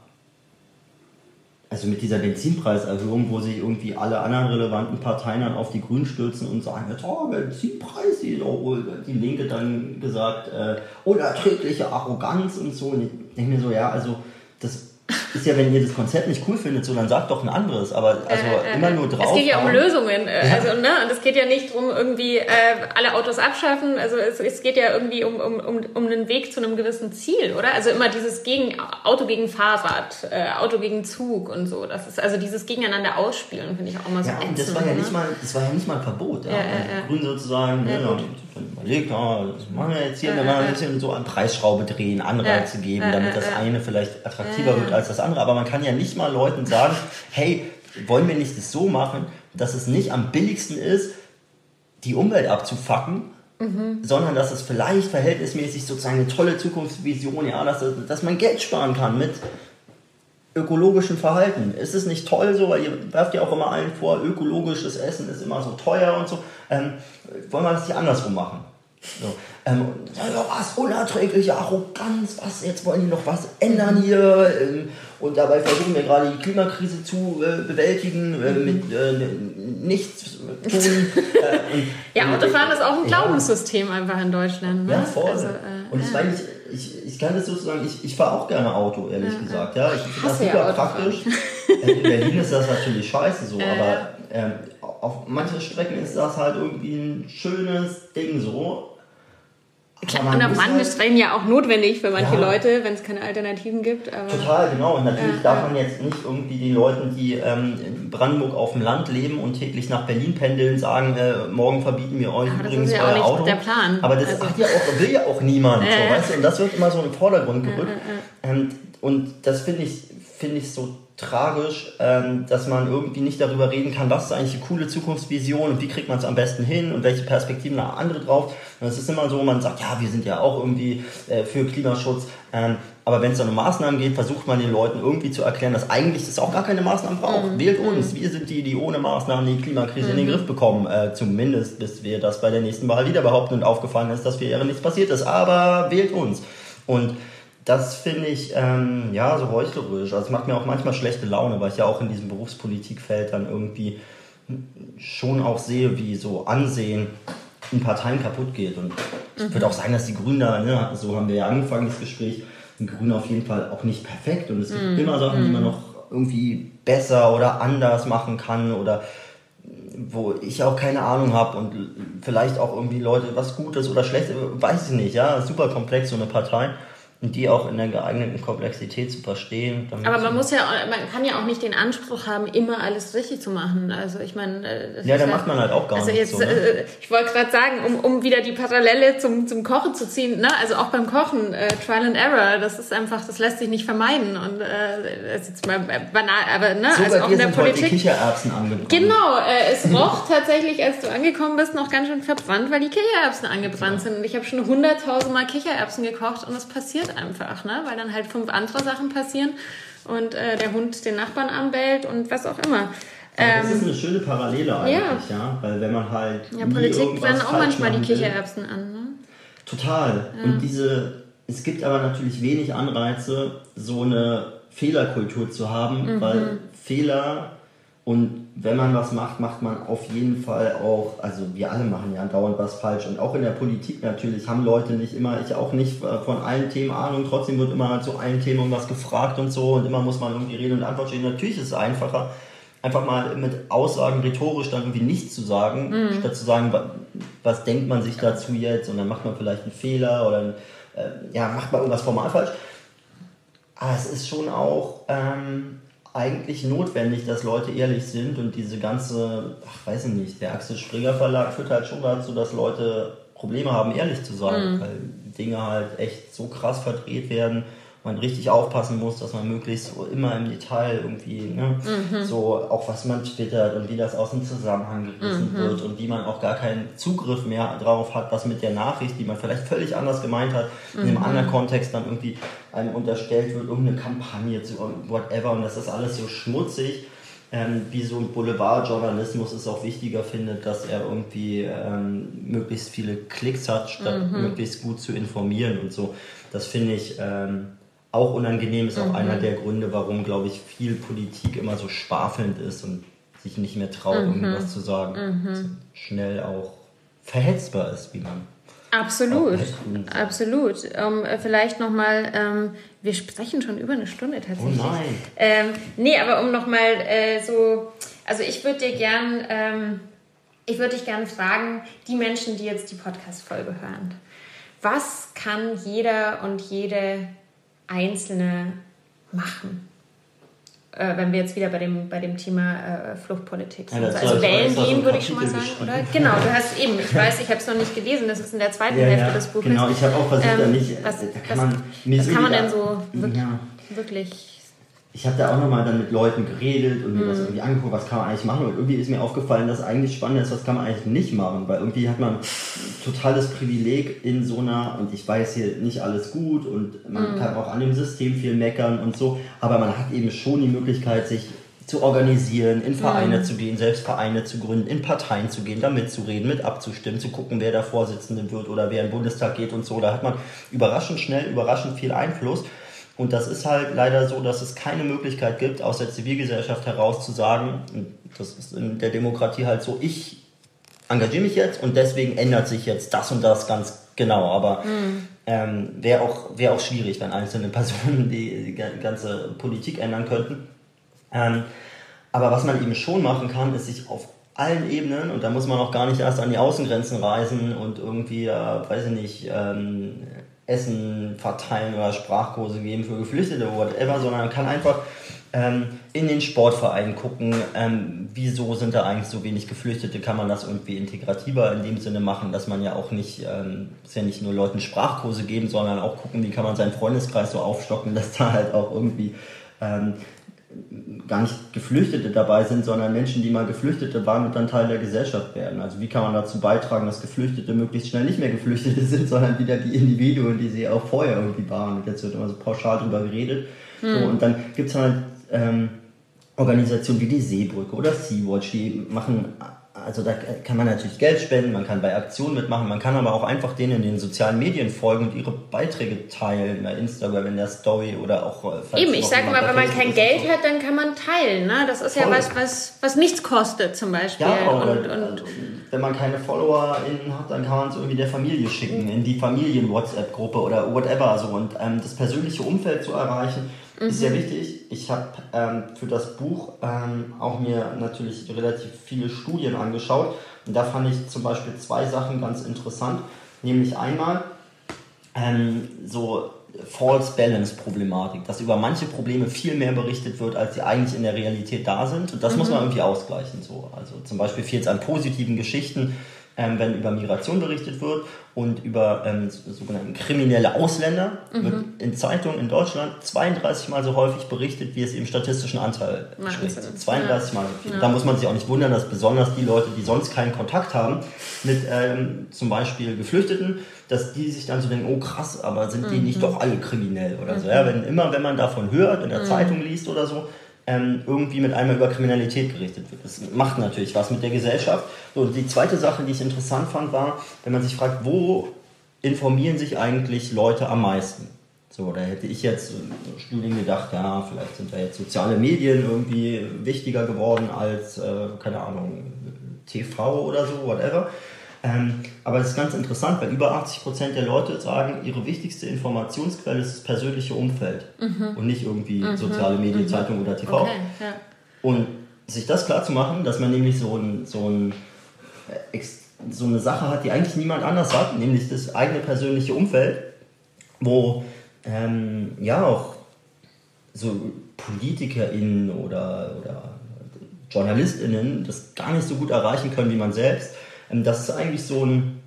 also mit dieser Benzinpreiserhöhung, wo sich irgendwie alle anderen relevanten Parteien dann auf die Grünen stürzen und sagen, jetzt, oh, Benzinpreis, die, die Linke dann gesagt, äh, unerträgliche Arroganz und so. Und ich denke mir so, ja, also das ist ja, wenn ihr das Konzept nicht cool findet, so dann sagt doch ein anderes. Aber also äh, äh, immer nur drauf. Es geht ja um Lösungen. Äh, ja. Also, ne? Und es geht ja nicht darum, irgendwie äh, alle Autos abschaffen. Also es, es geht ja irgendwie um, um, um, um einen Weg zu einem gewissen Ziel, oder? Also immer dieses gegen Auto gegen Fahrrad, äh, Auto gegen Zug und so. Das ist also dieses Gegeneinander ausspielen, finde ich auch immer so. Ja, und das war ja nicht ne? mal, das war ja nicht mal ein Verbot. Ja, Grün sozusagen, ne, überlegt, oh, das machen wir jetzt hier, dann mal ein bisschen so an Preisschraube drehen, Anreize geben, damit das eine vielleicht attraktiver wird als das andere. Aber man kann ja nicht mal Leuten sagen, hey, wollen wir nicht das so machen, dass es nicht am billigsten ist, die Umwelt abzufacken, mhm. sondern dass es vielleicht verhältnismäßig sozusagen eine tolle Zukunftsvision, ja, dass, dass man Geld sparen kann mit ökologischem Verhalten. Ist es nicht toll so, weil ihr werft ja auch immer allen vor, ökologisches Essen ist immer so teuer und so. Ähm, wollen wir das hier andersrum machen? So. Ähm, ja, was, unerträgliche Arroganz, was, jetzt wollen die noch was ändern hier ähm, und dabei versuchen wir gerade die Klimakrise zu äh, bewältigen äh, mit äh, nichts tun. Äh, und, ja, Autofahren ist auch ein Glaubenssystem ja. einfach in Deutschland. Ne? Ja, voll. Also, äh, und ich meine, ich, ich, ich kann das sozusagen, ich, ich fahre auch gerne Auto, ehrlich gesagt. Ja, ich finde das super ja praktisch. in Berlin ist das natürlich scheiße so, aber ähm, auf manchen Strecken ist das halt irgendwie ein schönes Ding so Klar, und auf manchen halt, Strecken ja auch notwendig für manche ja, Leute, wenn es keine Alternativen gibt. total, genau. Und natürlich ja, darf man jetzt nicht irgendwie den Leuten, die ähm, in Brandenburg auf dem Land leben und täglich nach Berlin pendeln, sagen, äh, morgen verbieten wir euch aber übrigens das ist ja euer auch nicht Der Plan. Aber das also. ja auch, will ja auch niemand. so, weißt du? Und das wird immer so im Vordergrund gerückt. Ähm, und das finde ich, find ich so tragisch, ähm, dass man irgendwie nicht darüber reden kann, was ist eigentlich eine coole Zukunftsvision und wie kriegt man es am besten hin und welche Perspektiven haben andere drauf. Und es ist immer so, man sagt, ja, wir sind ja auch irgendwie äh, für Klimaschutz, ähm, aber wenn es dann um Maßnahmen geht, versucht man den Leuten irgendwie zu erklären, dass eigentlich es auch gar keine Maßnahmen braucht. Mhm. Wählt uns, wir sind die, die ohne Maßnahmen die Klimakrise mhm. in den mhm. Griff bekommen, äh, zumindest bis wir das bei der nächsten Wahl wieder behaupten und aufgefallen ist, dass für Jahre nichts passiert ist, aber wählt uns. Und das finde ich ähm, ja so heuchlerisch. Also es macht mir auch manchmal schlechte Laune, weil ich ja auch in diesem Berufspolitikfeld dann irgendwie schon auch sehe, wie so Ansehen in Parteien kaputt geht. Und ich würde auch sagen, dass die Grünen da, ne, so haben wir ja angefangen, das Gespräch, die Grünen auf jeden Fall auch nicht perfekt. Und es gibt mm. immer Sachen, die man noch irgendwie besser oder anders machen kann oder wo ich auch keine Ahnung habe und vielleicht auch irgendwie Leute was Gutes oder Schlechtes, weiß ich nicht, ja, super komplex so eine Partei und die auch in der geeigneten Komplexität zu verstehen. Aber man muss ja, man kann ja auch nicht den Anspruch haben, immer alles richtig zu machen. Also ich meine, äh, ja, da macht man halt auch gar also nichts. Jetzt, so, ne? Äh, ich wollte gerade sagen, um, um wieder die Parallele zum, zum Kochen zu ziehen, ne? also auch beim Kochen, äh, Trial and Error, das ist einfach, das lässt sich nicht vermeiden. Und äh, das ist jetzt mal banal, aber ne, so also auch in der Politik. Kichererbsen angebrannt. Genau, äh, es roch tatsächlich, als du angekommen bist, noch ganz schön verbrannt, weil die Kichererbsen angebrannt ja. sind. Und ich habe schon hunderttausendmal Kichererbsen gekocht und es passiert einfach, ne? weil dann halt fünf andere Sachen passieren und äh, der Hund den Nachbarn anbellt und was auch immer. Ähm, das ist eine schöne Parallele eigentlich, ja. ja? Weil wenn man halt. Ja, Politik brennen auch manchmal die Kichererbsen an, ne? Total. Ja. Und diese, es gibt aber natürlich wenig Anreize, so eine Fehlerkultur zu haben, mhm. weil Fehler und wenn man was macht, macht man auf jeden Fall auch, also wir alle machen ja dauernd was falsch und auch in der Politik natürlich haben Leute nicht immer, ich auch nicht äh, von allen Themen Ahnung, trotzdem wird immer zu allen Themen was gefragt und so und immer muss man irgendwie Rede und Antwort stehen. Natürlich ist es einfacher, einfach mal mit Aussagen rhetorisch dann irgendwie nichts zu sagen, mhm. statt zu sagen, was, was, denkt man sich dazu jetzt und dann macht man vielleicht einen Fehler oder äh, ja, macht man irgendwas formal falsch. Aber es ist schon auch ähm, eigentlich notwendig, dass Leute ehrlich sind und diese ganze, ach weiß ich nicht, der Axel Springer Verlag führt halt schon dazu, dass Leute Probleme haben, ehrlich zu sein, mhm. weil Dinge halt echt so krass verdreht werden man richtig aufpassen muss, dass man möglichst so immer im Detail irgendwie, ne, mhm. so auch was man twittert und wie das aus dem Zusammenhang gerissen mhm. wird und wie man auch gar keinen Zugriff mehr darauf hat, was mit der Nachricht, die man vielleicht völlig anders gemeint hat, mhm. in einem mhm. anderen Kontext dann irgendwie einem unterstellt wird, irgendeine Kampagne zu whatever und das ist alles so schmutzig. Ähm, wie so ein Boulevardjournalismus es auch wichtiger findet, dass er irgendwie ähm, möglichst viele Klicks hat, statt mhm. möglichst gut zu informieren und so. Das finde ich ähm, auch unangenehm ist auch mhm. einer der Gründe, warum, glaube ich, viel Politik immer so schwafelnd ist und sich nicht mehr traut, mhm. irgendwas zu sagen. Mhm. Schnell auch verhetzbar ist, wie man. Absolut, absolut. Um, äh, vielleicht nochmal, ähm, wir sprechen schon über eine Stunde tatsächlich. Oh nein. Ähm, nee, aber um nochmal äh, so, also ich würde dir gern, ähm, ich würde dich gerne fragen, die Menschen, die jetzt die Podcast-Folge hören, was kann jeder und jede Einzelne machen. Äh, wenn wir jetzt wieder bei dem, bei dem Thema äh, Fluchtpolitik sind. Ja, also wählen gehen, würde ich schon mal sagen, oder? Genau, du hast eben, ich weiß, ich habe es noch nicht gelesen, das ist in der zweiten ja, Hälfte ja, des Buches. Genau, ich habe auch versucht, ähm, da nicht. Was, da kann man, was kann man denn so wirklich, wirklich ich habe da auch nochmal dann mit Leuten geredet und mir mhm. das irgendwie angeguckt, was kann man eigentlich machen. Und irgendwie ist mir aufgefallen, dass eigentlich spannend ist, was kann man eigentlich nicht machen. Weil irgendwie hat man totales Privileg in so einer, und ich weiß hier nicht alles gut und man mhm. kann auch an dem System viel meckern und so, aber man hat eben schon die Möglichkeit, sich zu organisieren, in Vereine mhm. zu gehen, selbst Vereine zu gründen, in Parteien zu gehen, da mitzureden, mit abzustimmen, zu gucken, wer der Vorsitzende wird oder wer im Bundestag geht und so. Da hat man überraschend schnell, überraschend viel Einfluss. Und das ist halt leider so, dass es keine Möglichkeit gibt, aus der Zivilgesellschaft heraus zu sagen, das ist in der Demokratie halt so, ich engagiere mich jetzt und deswegen ändert sich jetzt das und das ganz genau. Aber mhm. ähm, wäre auch, wär auch schwierig, wenn einzelne Personen die, die ganze Politik ändern könnten. Ähm, aber was man eben schon machen kann, ist sich auf allen Ebenen, und da muss man auch gar nicht erst an die Außengrenzen reisen und irgendwie, äh, weiß ich nicht, ähm, Essen verteilen oder Sprachkurse geben für Geflüchtete oder whatever, sondern man kann einfach ähm, in den Sportvereinen gucken, ähm, wieso sind da eigentlich so wenig Geflüchtete, kann man das irgendwie integrativer in dem Sinne machen, dass man ja auch nicht, ähm, ist ja nicht nur Leuten Sprachkurse geben, sondern auch gucken, wie kann man seinen Freundeskreis so aufstocken, dass da halt auch irgendwie ähm, gar nicht Geflüchtete dabei sind, sondern Menschen, die mal Geflüchtete waren und dann Teil der Gesellschaft werden. Also wie kann man dazu beitragen, dass Geflüchtete möglichst schnell nicht mehr Geflüchtete sind, sondern wieder die Individuen, die sie auch vorher irgendwie waren. Und jetzt wird immer so pauschal drüber geredet. Mhm. So, und dann gibt es halt ähm, Organisationen wie die Seebrücke oder Sea-Watch, die machen also da kann man natürlich Geld spenden, man kann bei Aktionen mitmachen, man kann aber auch einfach denen in den sozialen Medien folgen und ihre Beiträge teilen, bei Instagram, in der Story oder auch. Äh, Eben, ich sage mal, wenn man kein Geld hat, dann kann man teilen. Ne? Das ist Voll. ja was, was, was nichts kostet zum Beispiel. Ja, und, und, und wenn man keine FollowerInnen hat, dann kann man es irgendwie der Familie schicken, in die Familien-WhatsApp-Gruppe oder whatever. So. Und ähm, das persönliche Umfeld zu erreichen, mhm. ist sehr wichtig. Ich habe ähm, für das Buch ähm, auch mir natürlich relativ viele Studien angeschaut. Und da fand ich zum Beispiel zwei Sachen ganz interessant. Nämlich einmal ähm, so False Balance Problematik, dass über manche Probleme viel mehr berichtet wird, als sie eigentlich in der Realität da sind. Und das mhm. muss man irgendwie ausgleichen. So. Also zum Beispiel fehlt es an positiven Geschichten, ähm, wenn über Migration berichtet wird und über ähm, sogenannte kriminelle Ausländer mhm. wird in Zeitungen in Deutschland 32 Mal so häufig berichtet, wie es im statistischen Anteil steht. 32 Mal. Ja. Da muss man sich auch nicht wundern, dass besonders die Leute, die sonst keinen Kontakt haben mit ähm, zum Beispiel Geflüchteten, dass die sich dann so denken, oh krass, aber sind die mhm. nicht doch alle kriminell oder so. Ja, wenn immer, wenn man davon hört, in der mhm. Zeitung liest oder so, ähm, irgendwie mit einmal über Kriminalität gerichtet wird. Das macht natürlich was mit der Gesellschaft. So, die zweite Sache, die ich interessant fand, war, wenn man sich fragt, wo informieren sich eigentlich Leute am meisten? So, da hätte ich jetzt Studien gedacht, ja, vielleicht sind da jetzt soziale Medien irgendwie wichtiger geworden als, äh, keine Ahnung, TV oder so, whatever. Ähm, aber es ist ganz interessant, weil über 80 Prozent der Leute sagen, ihre wichtigste Informationsquelle ist das persönliche Umfeld mhm. und nicht irgendwie mhm. soziale Medien, mhm. Zeitung oder TV. Okay, ja. Und sich das klar zu machen, dass man nämlich so, ein, so, ein, äh, so eine Sache hat, die eigentlich niemand anders hat, nämlich das eigene persönliche Umfeld, wo ähm, ja auch so PolitikerInnen oder, oder JournalistInnen das gar nicht so gut erreichen können wie man selbst. Ähm, das ist eigentlich so ein,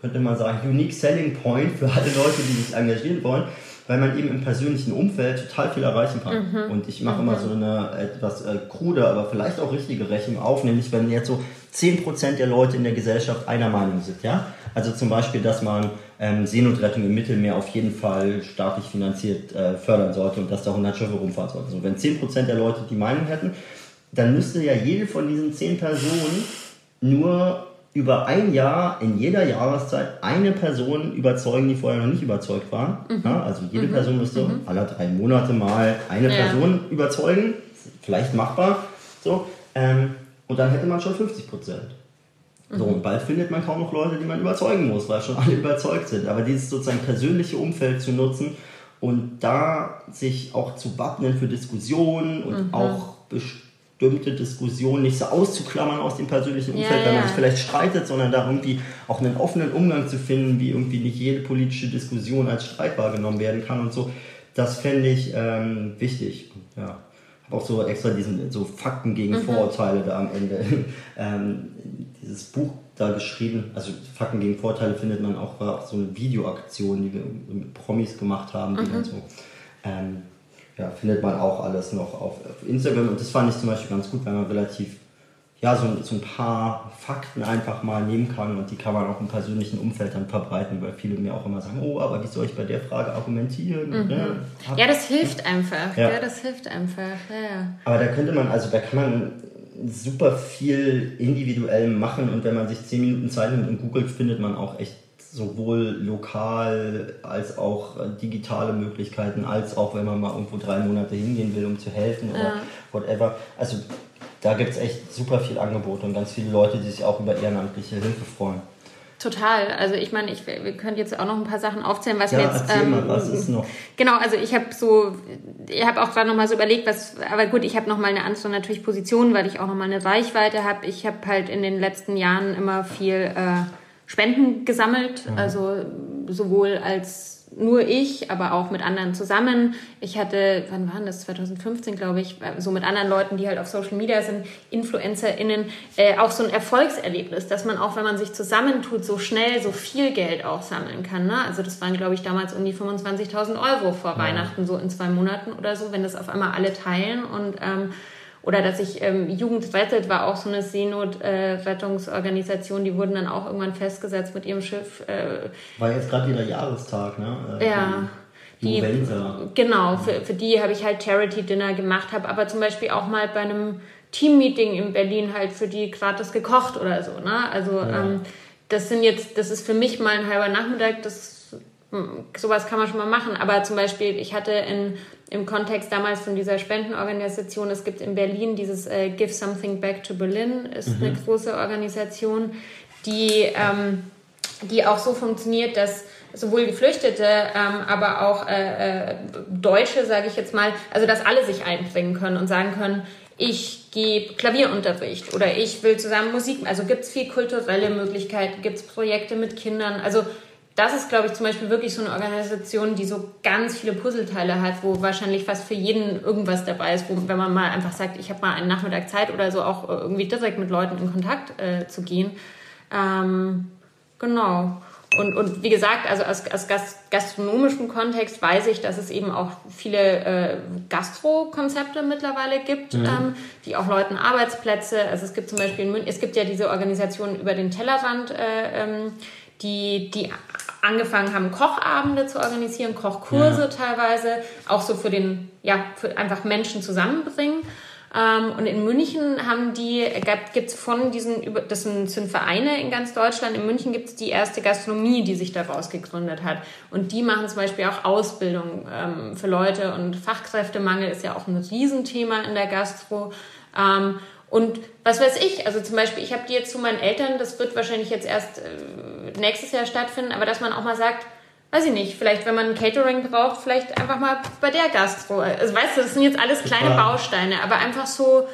könnte man sagen, unique selling point für alle Leute, die sich engagieren wollen, weil man eben im persönlichen Umfeld total viel erreichen kann. Mhm. Und ich mache mhm. immer so eine etwas äh, krude, aber vielleicht auch richtige Rechnung auf, nämlich wenn jetzt so 10% der Leute in der Gesellschaft einer Meinung sind, ja? Also zum Beispiel, dass man ähm, Seenotrettung im Mittelmeer auf jeden Fall staatlich finanziert äh, fördern sollte und dass da 100 Schiffe rumfahren sollten. So, wenn 10% der Leute die Meinung hätten, dann müsste ja jede von diesen 10 Personen nur über ein Jahr in jeder Jahreszeit eine Person überzeugen, die vorher noch nicht überzeugt war. Mhm. Ja, also jede mhm. Person müsste mhm. alle drei Monate mal eine ja. Person überzeugen, vielleicht machbar. So, ähm, und dann hätte man schon 50 Prozent. So, und bald findet man kaum noch Leute, die man überzeugen muss, weil schon alle überzeugt sind. Aber dieses sozusagen persönliche Umfeld zu nutzen und da sich auch zu wappnen für Diskussionen und mhm. auch bestimmte bestimmte Diskussionen nicht so auszuklammern aus dem persönlichen Umfeld, ja, weil man sich vielleicht streitet, sondern da irgendwie auch einen offenen Umgang zu finden, wie irgendwie nicht jede politische Diskussion als Streit wahrgenommen werden kann und so. Das fände ich ähm, wichtig. Ja. Habe auch so extra diesen so Fakten gegen mhm. Vorurteile da am Ende. ähm, dieses Buch da geschrieben, also Fakten gegen Vorurteile findet man auch, war auch so eine Videoaktion, die wir mit Promis gemacht haben, die mhm. dann so ähm, ja, findet man auch alles noch auf, auf, Instagram. Und das fand ich zum Beispiel ganz gut, weil man relativ, ja, so, so ein paar Fakten einfach mal nehmen kann und die kann man auch im persönlichen Umfeld dann verbreiten, weil viele mir auch immer sagen, oh, aber wie soll ich bei der Frage argumentieren? Mhm. Ne? Ja, das hilft einfach. Ja. ja, das hilft einfach. Ja. Aber da könnte man, also da kann man super viel individuell machen und wenn man sich zehn Minuten Zeit nimmt und googelt, findet man auch echt sowohl lokal als auch äh, digitale Möglichkeiten, als auch wenn man mal irgendwo drei Monate hingehen will, um zu helfen oder ja. whatever. Also da gibt es echt super viel Angebot und ganz viele Leute, die sich auch über ehrenamtliche Hilfe freuen. Total. Also ich meine, ich, wir können jetzt auch noch ein paar Sachen aufzählen, was ja, wir jetzt. Ähm, mal, was ist noch? Genau, also ich habe so, ich habe auch gerade noch mal so überlegt, was, aber gut, ich habe noch mal eine andere natürlich Position, weil ich auch noch mal eine Reichweite habe. Ich habe halt in den letzten Jahren immer viel äh, Spenden gesammelt, mhm. also sowohl als nur ich, aber auch mit anderen zusammen. Ich hatte, wann waren das? 2015, glaube ich, so mit anderen Leuten, die halt auf Social Media sind, InfluencerInnen, äh, auch so ein Erfolgserlebnis, dass man auch, wenn man sich zusammentut, so schnell so viel Geld auch sammeln kann. Ne? Also das waren, glaube ich, damals um die 25.000 Euro vor ja. Weihnachten, so in zwei Monaten oder so, wenn das auf einmal alle teilen und ähm, oder dass ich ähm, Jugend rettet war auch so eine Seenotrettungsorganisation, äh, die wurden dann auch irgendwann festgesetzt mit ihrem Schiff. Äh, war jetzt gerade wieder Jahrestag, ne? Äh, ja. Die, genau, für, für die habe ich halt Charity Dinner gemacht, habe aber zum Beispiel auch mal bei einem Teammeeting in Berlin halt für die gratis gekocht oder so. Ne? Also ja. ähm, das sind jetzt, das ist für mich mal ein halber Nachmittag, das sowas kann man schon mal machen. Aber zum Beispiel, ich hatte in im Kontext damals von dieser Spendenorganisation. Es gibt in Berlin dieses äh, Give Something Back to Berlin, ist mhm. eine große Organisation, die, ähm, die auch so funktioniert, dass sowohl Geflüchtete, ähm, aber auch äh, äh, Deutsche, sage ich jetzt mal, also dass alle sich einbringen können und sagen können, ich gebe Klavierunterricht oder ich will zusammen Musik. Also gibt es viel kulturelle Möglichkeiten, gibt es Projekte mit Kindern. Also das ist, glaube ich, zum Beispiel wirklich so eine Organisation, die so ganz viele Puzzleteile hat, wo wahrscheinlich fast für jeden irgendwas dabei ist, wo, wenn man mal einfach sagt, ich habe mal einen Nachmittag Zeit oder so, auch irgendwie direkt mit Leuten in Kontakt äh, zu gehen. Ähm, genau. Und, und wie gesagt, also aus, aus gastronomischem Kontext weiß ich, dass es eben auch viele äh, Gastro-Konzepte mittlerweile gibt, mhm. ähm, die auch Leuten Arbeitsplätze, also es gibt zum Beispiel in München, es gibt ja diese Organisation über den Tellerrand, äh, ähm, die, die angefangen haben, Kochabende zu organisieren, Kochkurse ja. teilweise, auch so für den, ja, für einfach Menschen zusammenbringen. Ähm, und in München haben die, gibt es von diesen, das sind, sind Vereine in ganz Deutschland, in München gibt es die erste Gastronomie, die sich daraus gegründet hat. Und die machen zum Beispiel auch Ausbildung ähm, für Leute und Fachkräftemangel ist ja auch ein Riesenthema in der Gastro. Ähm, und was weiß ich, also zum Beispiel, ich habe die jetzt zu meinen Eltern, das wird wahrscheinlich jetzt erst äh, nächstes Jahr stattfinden, aber dass man auch mal sagt, weiß ich nicht, vielleicht wenn man ein Catering braucht, vielleicht einfach mal bei der Gastro. Also weißt du, das sind jetzt alles kleine Bausteine, aber einfach so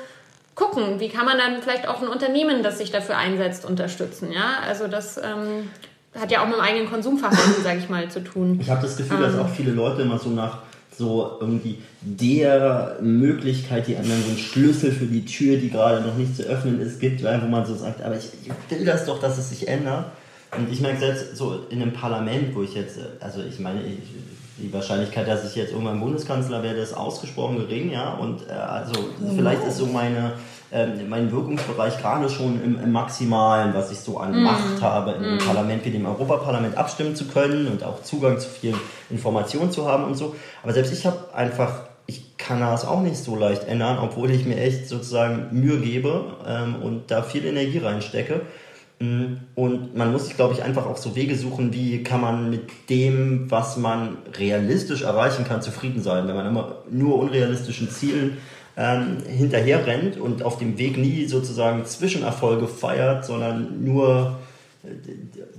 gucken, wie kann man dann vielleicht auch ein Unternehmen, das sich dafür einsetzt, unterstützen. Ja, also das ähm, hat ja auch mit dem eigenen Konsumverhalten, sage ich mal, zu tun. Ich habe das Gefühl, ähm, dass auch viele Leute immer so nach so irgendwie der Möglichkeit, die anderen so einen Schlüssel für die Tür, die gerade noch nicht zu öffnen ist, gibt, wo man so sagt, aber ich, ich will das doch, dass es sich ändert. Und ich merke selbst so in einem Parlament, wo ich jetzt, also ich meine, ich, die Wahrscheinlichkeit, dass ich jetzt irgendwann Bundeskanzler werde, ist ausgesprochen gering, ja. Und äh, also vielleicht ist so meine, äh, mein Wirkungsbereich gerade schon im, im, Maximalen, was ich so an mm. Macht habe, in einem mm. Parlament wie dem Europaparlament abstimmen zu können und auch Zugang zu vielen Informationen zu haben und so. Aber selbst ich habe einfach ich kann das auch nicht so leicht ändern, obwohl ich mir echt sozusagen Mühe gebe ähm, und da viel Energie reinstecke. Mm, und man muss sich, glaube ich, einfach auch so Wege suchen, wie kann man mit dem, was man realistisch erreichen kann, zufrieden sein. Wenn man immer nur unrealistischen Zielen ähm, hinterher rennt und auf dem Weg nie sozusagen Zwischenerfolge feiert, sondern nur äh,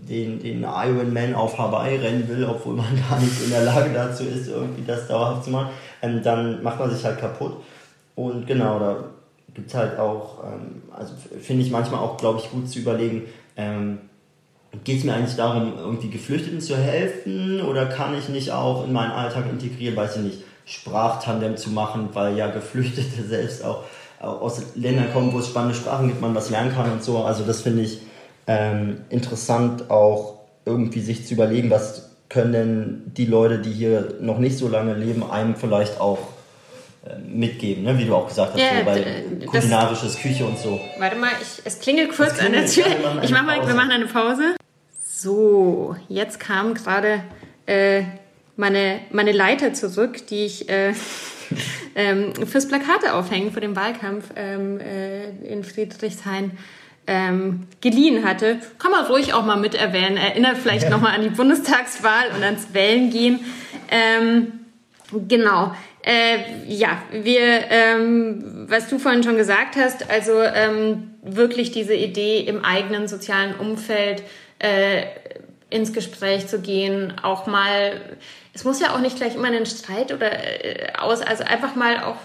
den, den Ironman auf Hawaii rennen will, obwohl man gar nicht in der Lage dazu ist, irgendwie das dauerhaft zu machen, ähm, dann macht man sich halt kaputt. Und genau, da gibt es halt auch, ähm, also finde ich manchmal auch, glaube ich, gut zu überlegen, ähm, geht es mir eigentlich darum, irgendwie Geflüchteten zu helfen oder kann ich nicht auch in meinen Alltag integrieren, weiß ich nicht, Sprachtandem zu machen, weil ja Geflüchtete selbst auch, aus Ländern kommen, wo es spannende Sprachen gibt, man was lernen kann und so. Also das finde ich ähm, interessant auch irgendwie sich zu überlegen, was können denn die Leute, die hier noch nicht so lange leben, einem vielleicht auch äh, mitgeben, ne? wie du auch gesagt hast, ja, so, bei kulinarisches Küche und so. Warte mal, ich, es klingelt kurz klingelt, an der Tür. Ich mach mal, wir machen eine Pause. So, jetzt kam gerade äh, meine, meine Leiter zurück, die ich äh, ähm, fürs Plakate aufhängen vor dem Wahlkampf ähm, äh, in Friedrichshain ähm, geliehen hatte. Kann man ruhig auch mal mit erwähnen. Erinnert vielleicht ja. nochmal an die Bundestagswahl und ans Wählen gehen. Ähm, genau. Äh, ja, wir, ähm, was du vorhin schon gesagt hast, also ähm, wirklich diese Idee im eigenen sozialen Umfeld äh, ins Gespräch zu gehen, auch mal, es muss ja auch nicht gleich immer einen Streit oder äh, aus, also einfach mal auch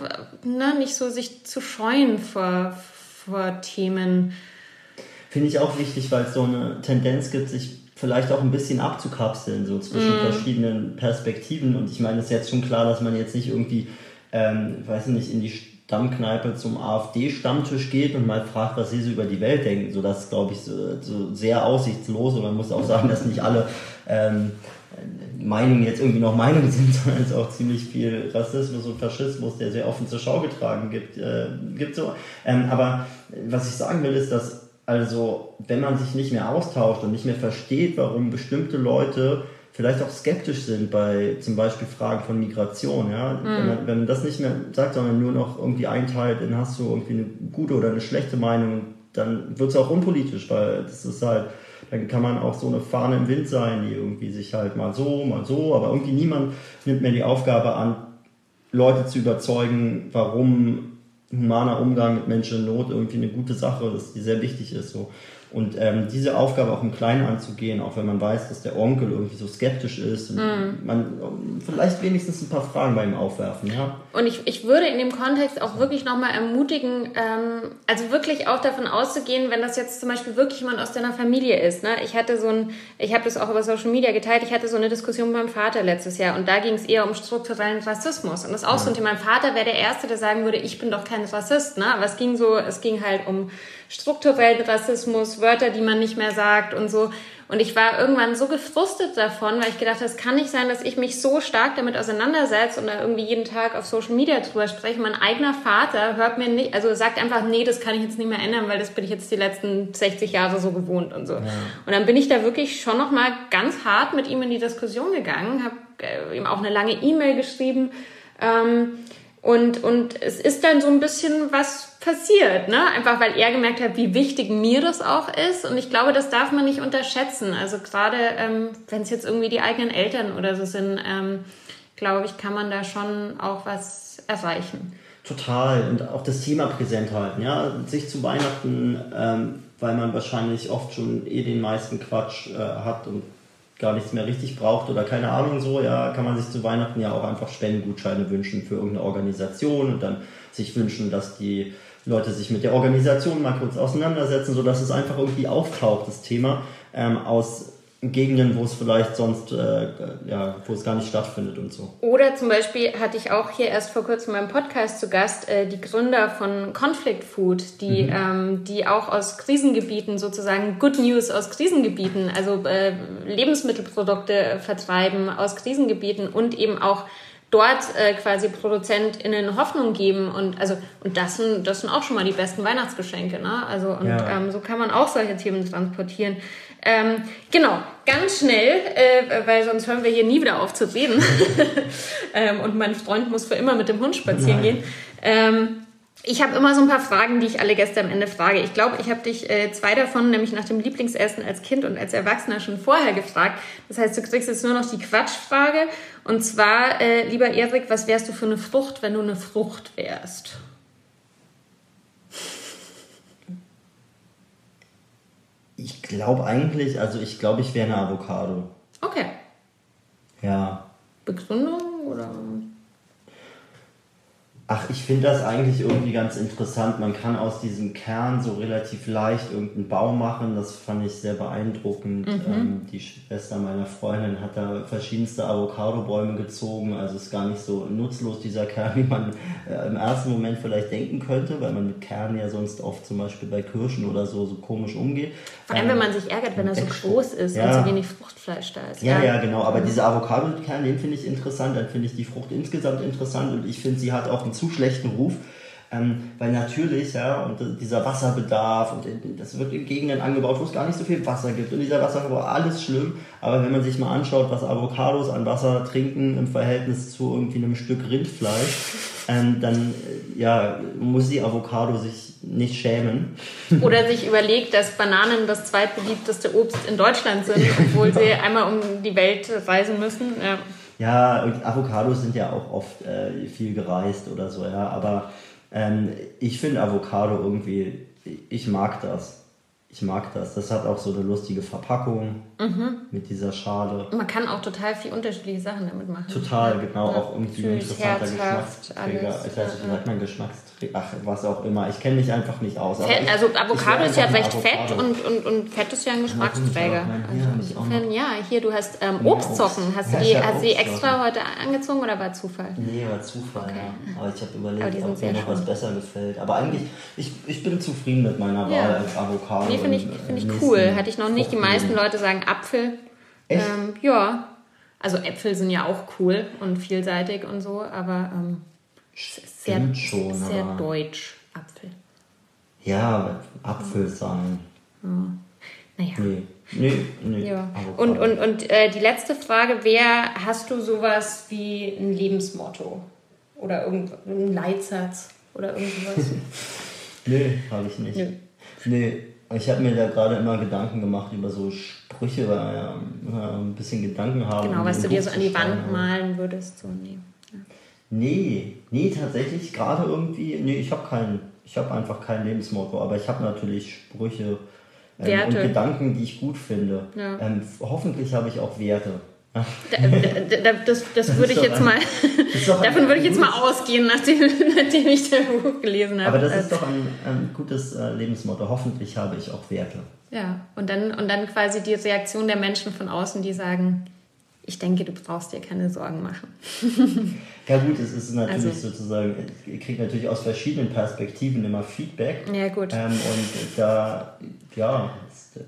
ne, nicht so sich zu scheuen vor, vor Themen. Finde ich auch wichtig, weil es so eine Tendenz gibt, sich vielleicht auch ein bisschen abzukapseln, so zwischen mm. verschiedenen Perspektiven. Und ich meine, es ist jetzt schon klar, dass man jetzt nicht irgendwie, ähm, weiß nicht, in die Stammkneipe zum AfD-Stammtisch geht und mal fragt, was sie so über die Welt denken. So, das ist, glaube ich, so, so, sehr aussichtslos. Und man muss auch sagen, dass nicht alle ähm, Meinungen jetzt irgendwie noch Meinungen sind, sondern es auch ziemlich viel Rassismus und Faschismus, der sehr offen zur Schau getragen gibt, äh, gibt so. Ähm, aber was ich sagen will, ist, dass also, wenn man sich nicht mehr austauscht und nicht mehr versteht, warum bestimmte Leute vielleicht auch skeptisch sind bei zum Beispiel Fragen von Migration, ja, mhm. wenn, man, wenn man das nicht mehr sagt, sondern nur noch irgendwie einteilt, dann hast du irgendwie eine gute oder eine schlechte Meinung, dann wird es auch unpolitisch, weil das ist halt, dann kann man auch so eine Fahne im Wind sein, die irgendwie sich halt mal so, mal so, aber irgendwie niemand nimmt mehr die Aufgabe an, Leute zu überzeugen, warum humaner Umgang mit Menschen in Not irgendwie eine gute Sache ist, die sehr wichtig ist. So. Und ähm, diese Aufgabe auch im Kleinen anzugehen, auch wenn man weiß, dass der Onkel irgendwie so skeptisch ist und mm. man vielleicht wenigstens ein paar Fragen bei ihm aufwerfen, ja. Und ich, ich würde in dem Kontext auch wirklich nochmal ermutigen, ähm, also wirklich auch davon auszugehen, wenn das jetzt zum Beispiel wirklich jemand aus deiner Familie ist. Ne? Ich hatte so ein, ich habe das auch über Social Media geteilt, ich hatte so eine Diskussion mit meinem Vater letztes Jahr und da ging es eher um strukturellen Rassismus. Und das ist auch ja. so ein Thema. Mein Vater wäre der Erste, der sagen würde, ich bin doch kein Rassist. Ne? Aber es ging so, es ging halt um strukturellen Rassismus, Wörter, die man nicht mehr sagt und so. Und ich war irgendwann so gefrustet davon, weil ich gedacht habe, es kann nicht sein, dass ich mich so stark damit auseinandersetze und da irgendwie jeden Tag auf Social Media drüber spreche. Mein eigener Vater hört mir nicht, also sagt einfach, nee, das kann ich jetzt nicht mehr ändern, weil das bin ich jetzt die letzten 60 Jahre so gewohnt und so. Ja. Und dann bin ich da wirklich schon nochmal ganz hart mit ihm in die Diskussion gegangen, habe äh, ihm auch eine lange E-Mail geschrieben. Ähm, und, und es ist dann so ein bisschen was passiert, ne? Einfach weil er gemerkt hat, wie wichtig mir das auch ist. Und ich glaube, das darf man nicht unterschätzen. Also gerade ähm, wenn es jetzt irgendwie die eigenen Eltern oder so sind, ähm, glaube ich, kann man da schon auch was erreichen. Total. Und auch das Thema präsent halten, ja. Sich zu Weihnachten, ähm, weil man wahrscheinlich oft schon eh den meisten Quatsch äh, hat und gar nichts mehr richtig braucht oder keine Ahnung so, ja, kann man sich zu Weihnachten ja auch einfach Spendengutscheine wünschen für irgendeine Organisation und dann sich wünschen, dass die Leute sich mit der Organisation mal kurz auseinandersetzen, sodass es einfach irgendwie auftaucht, das Thema, ähm, aus Gegenden, wo es vielleicht sonst, äh, ja, wo es gar nicht stattfindet und so. Oder zum Beispiel hatte ich auch hier erst vor kurzem meinem Podcast zu Gast äh, die Gründer von Conflict Food, die, mhm. ähm, die auch aus Krisengebieten sozusagen Good News aus Krisengebieten, also äh, Lebensmittelprodukte vertreiben aus Krisengebieten und eben auch dort äh, quasi ProduzentInnen Hoffnung geben und also und das sind das sind auch schon mal die besten Weihnachtsgeschenke, ne? Also und ja. ähm, so kann man auch solche Themen transportieren. Ähm, genau, ganz schnell, äh, weil sonst hören wir hier nie wieder auf zu reden. ähm, und mein Freund muss für immer mit dem Hund spazieren Nein. gehen. Ähm, ich habe immer so ein paar Fragen, die ich alle Gäste am Ende frage. Ich glaube, ich habe dich äh, zwei davon, nämlich nach dem Lieblingsessen als Kind und als Erwachsener schon vorher gefragt. Das heißt, du kriegst jetzt nur noch die Quatschfrage. Und zwar, äh, lieber Erik, was wärst du für eine Frucht, wenn du eine Frucht wärst? Ich glaube eigentlich, also ich glaube, ich wäre eine Avocado. Okay. Ja. Begründung oder? Ach, ich finde das eigentlich irgendwie ganz interessant. Man kann aus diesem Kern so relativ leicht irgendeinen Baum machen. Das fand ich sehr beeindruckend. Mhm. Ähm, die Schwester meiner Freundin hat da verschiedenste Avocado-Bäume gezogen. Also ist gar nicht so nutzlos dieser Kern, wie man äh, im ersten Moment vielleicht denken könnte, weil man mit Kernen ja sonst oft zum Beispiel bei Kirschen oder so so komisch umgeht. Vor allem, ähm, wenn man sich ärgert, wenn er so groß ist ja. und so wenig Fruchtfleisch da ist. Ja, ja, ja genau. Aber mhm. diese Avocado-Kern, den finde ich interessant. Dann finde ich die Frucht insgesamt interessant und ich finde, sie hat auch einen zu schlechten Ruf. Ähm, weil natürlich, ja, und dieser Wasserbedarf und das wird in Gegenden angebaut, wo es gar nicht so viel Wasser gibt. Und dieser Wasserverbrauch, alles schlimm. Aber wenn man sich mal anschaut, was Avocados an Wasser trinken im Verhältnis zu irgendwie einem Stück Rindfleisch, ähm, dann äh, ja, muss die Avocado sich nicht schämen. Oder sich überlegt, dass Bananen das zweitbeliebteste Obst in Deutschland sind, obwohl sie einmal um die Welt reisen müssen. Ja. Ja, Avocados sind ja auch oft äh, viel gereist oder so, ja. Aber ähm, ich finde Avocado irgendwie, ich mag das. Ich mag das. Das hat auch so eine lustige Verpackung mhm. mit dieser Schale. Man kann auch total viel unterschiedliche Sachen damit machen. Total, genau. Ja. Auch irgendwie ein interessanter Geschmacksträger. Alles. Ich weiß nicht, wie sagt man Geschmacksträger? Ach, was auch immer. Ich kenne mich einfach nicht aus. Fett, ich, also Avocado ist ja recht fett und, und, und Fett ist ja ein Geschmacksträger. Also ja, hier, du hast ähm, Obstzocken. Hast du die, hast die extra heute angezogen oder war Zufall? Nee, war Zufall, okay. ja. Aber ich habe überlegt, ob mir noch was besser gefällt. Aber eigentlich, ich, ich bin zufrieden mit meiner Wahl als Avocado. Nee, finde ich, find ich cool. Hatte ich noch nicht. Die meisten Leute sagen Apfel. Echt? Ähm, ja. Also Äpfel sind ja auch cool und vielseitig und so, aber ähm, sehr, schon, sehr aber deutsch, Apfel. Ja, Apfel sein. Ja. Naja. Nee. Nee, nee. Ja. Und, und, und äh, die letzte Frage wäre, hast du sowas wie ein Lebensmotto? Oder irgendeinen Leitsatz oder irgendwas? nee, habe ich nicht. Nee. nee. Ich habe mir da gerade immer Gedanken gemacht über so Sprüche, weil ja, ein bisschen Gedanken haben. Genau, was du dir so an die Wand malen würdest. So, nee. Ja. nee, nee, tatsächlich gerade irgendwie, nee, ich habe keinen, ich habe einfach kein Lebensmotto, aber ich habe natürlich Sprüche ähm, und Gedanken, die ich gut finde. Ja. Ähm, hoffentlich habe ich auch Werte. Das, das würde ich jetzt mal, davon würde ich jetzt mal ausgehen, nachdem, nachdem ich das Buch gelesen habe. Aber das ist doch ein, ein gutes äh, Lebensmotto. Hoffentlich habe ich auch Werte. Ja, und dann, und dann quasi die Reaktion der Menschen von außen, die sagen, ich denke, du brauchst dir keine Sorgen machen. ja gut, es ist natürlich also, sozusagen, ihr kriegt natürlich aus verschiedenen Perspektiven immer Feedback. Ja gut. Ähm, und da, ja,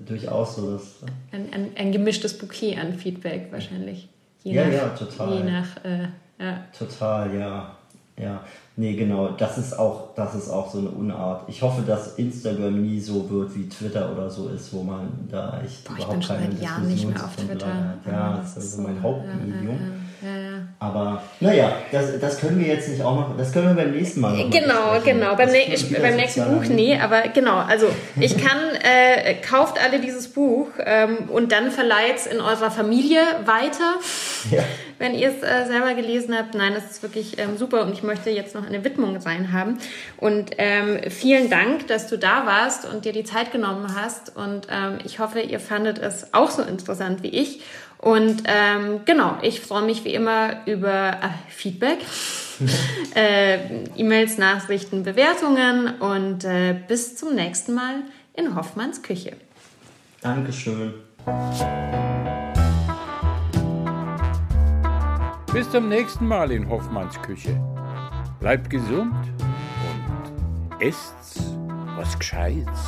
durchaus so. Dass, ein, ein, ein, gemischtes Bouquet an Feedback wahrscheinlich. Je ja, nach, ja, total. Je nach, äh, ja. Total, ja. Ja, nee, genau. Das ist auch, das ist auch so eine Unart. Ich hoffe, dass Instagram nie so wird wie Twitter oder so ist, wo man da echt Boah, überhaupt keine Ich bin schon seit Jahren nicht mehr auf Twitter. Ja, das ist so mein Hauptmedium. Ja, aber naja, das, das können wir jetzt nicht auch noch, das können wir beim nächsten Mal noch Genau, genau. Beim, ne beim nächsten Buch, nee, aber genau. Also ich kann, äh, kauft alle dieses Buch ähm, und dann verleiht es in eurer Familie weiter. Ja. Wenn ihr es äh, selber gelesen habt, nein, das ist wirklich ähm, super und ich möchte jetzt noch eine Widmung rein haben. Und ähm, vielen Dank, dass du da warst und dir die Zeit genommen hast. Und ähm, ich hoffe, ihr fandet es auch so interessant wie ich. Und ähm, genau, ich freue mich wie immer über äh, Feedback. äh, E-Mails, Nachrichten, Bewertungen und äh, bis zum nächsten Mal in Hoffmanns Küche. Dankeschön. Bis zum nächsten Mal in Hoffmanns Küche. Bleibt gesund und esst was Gescheites.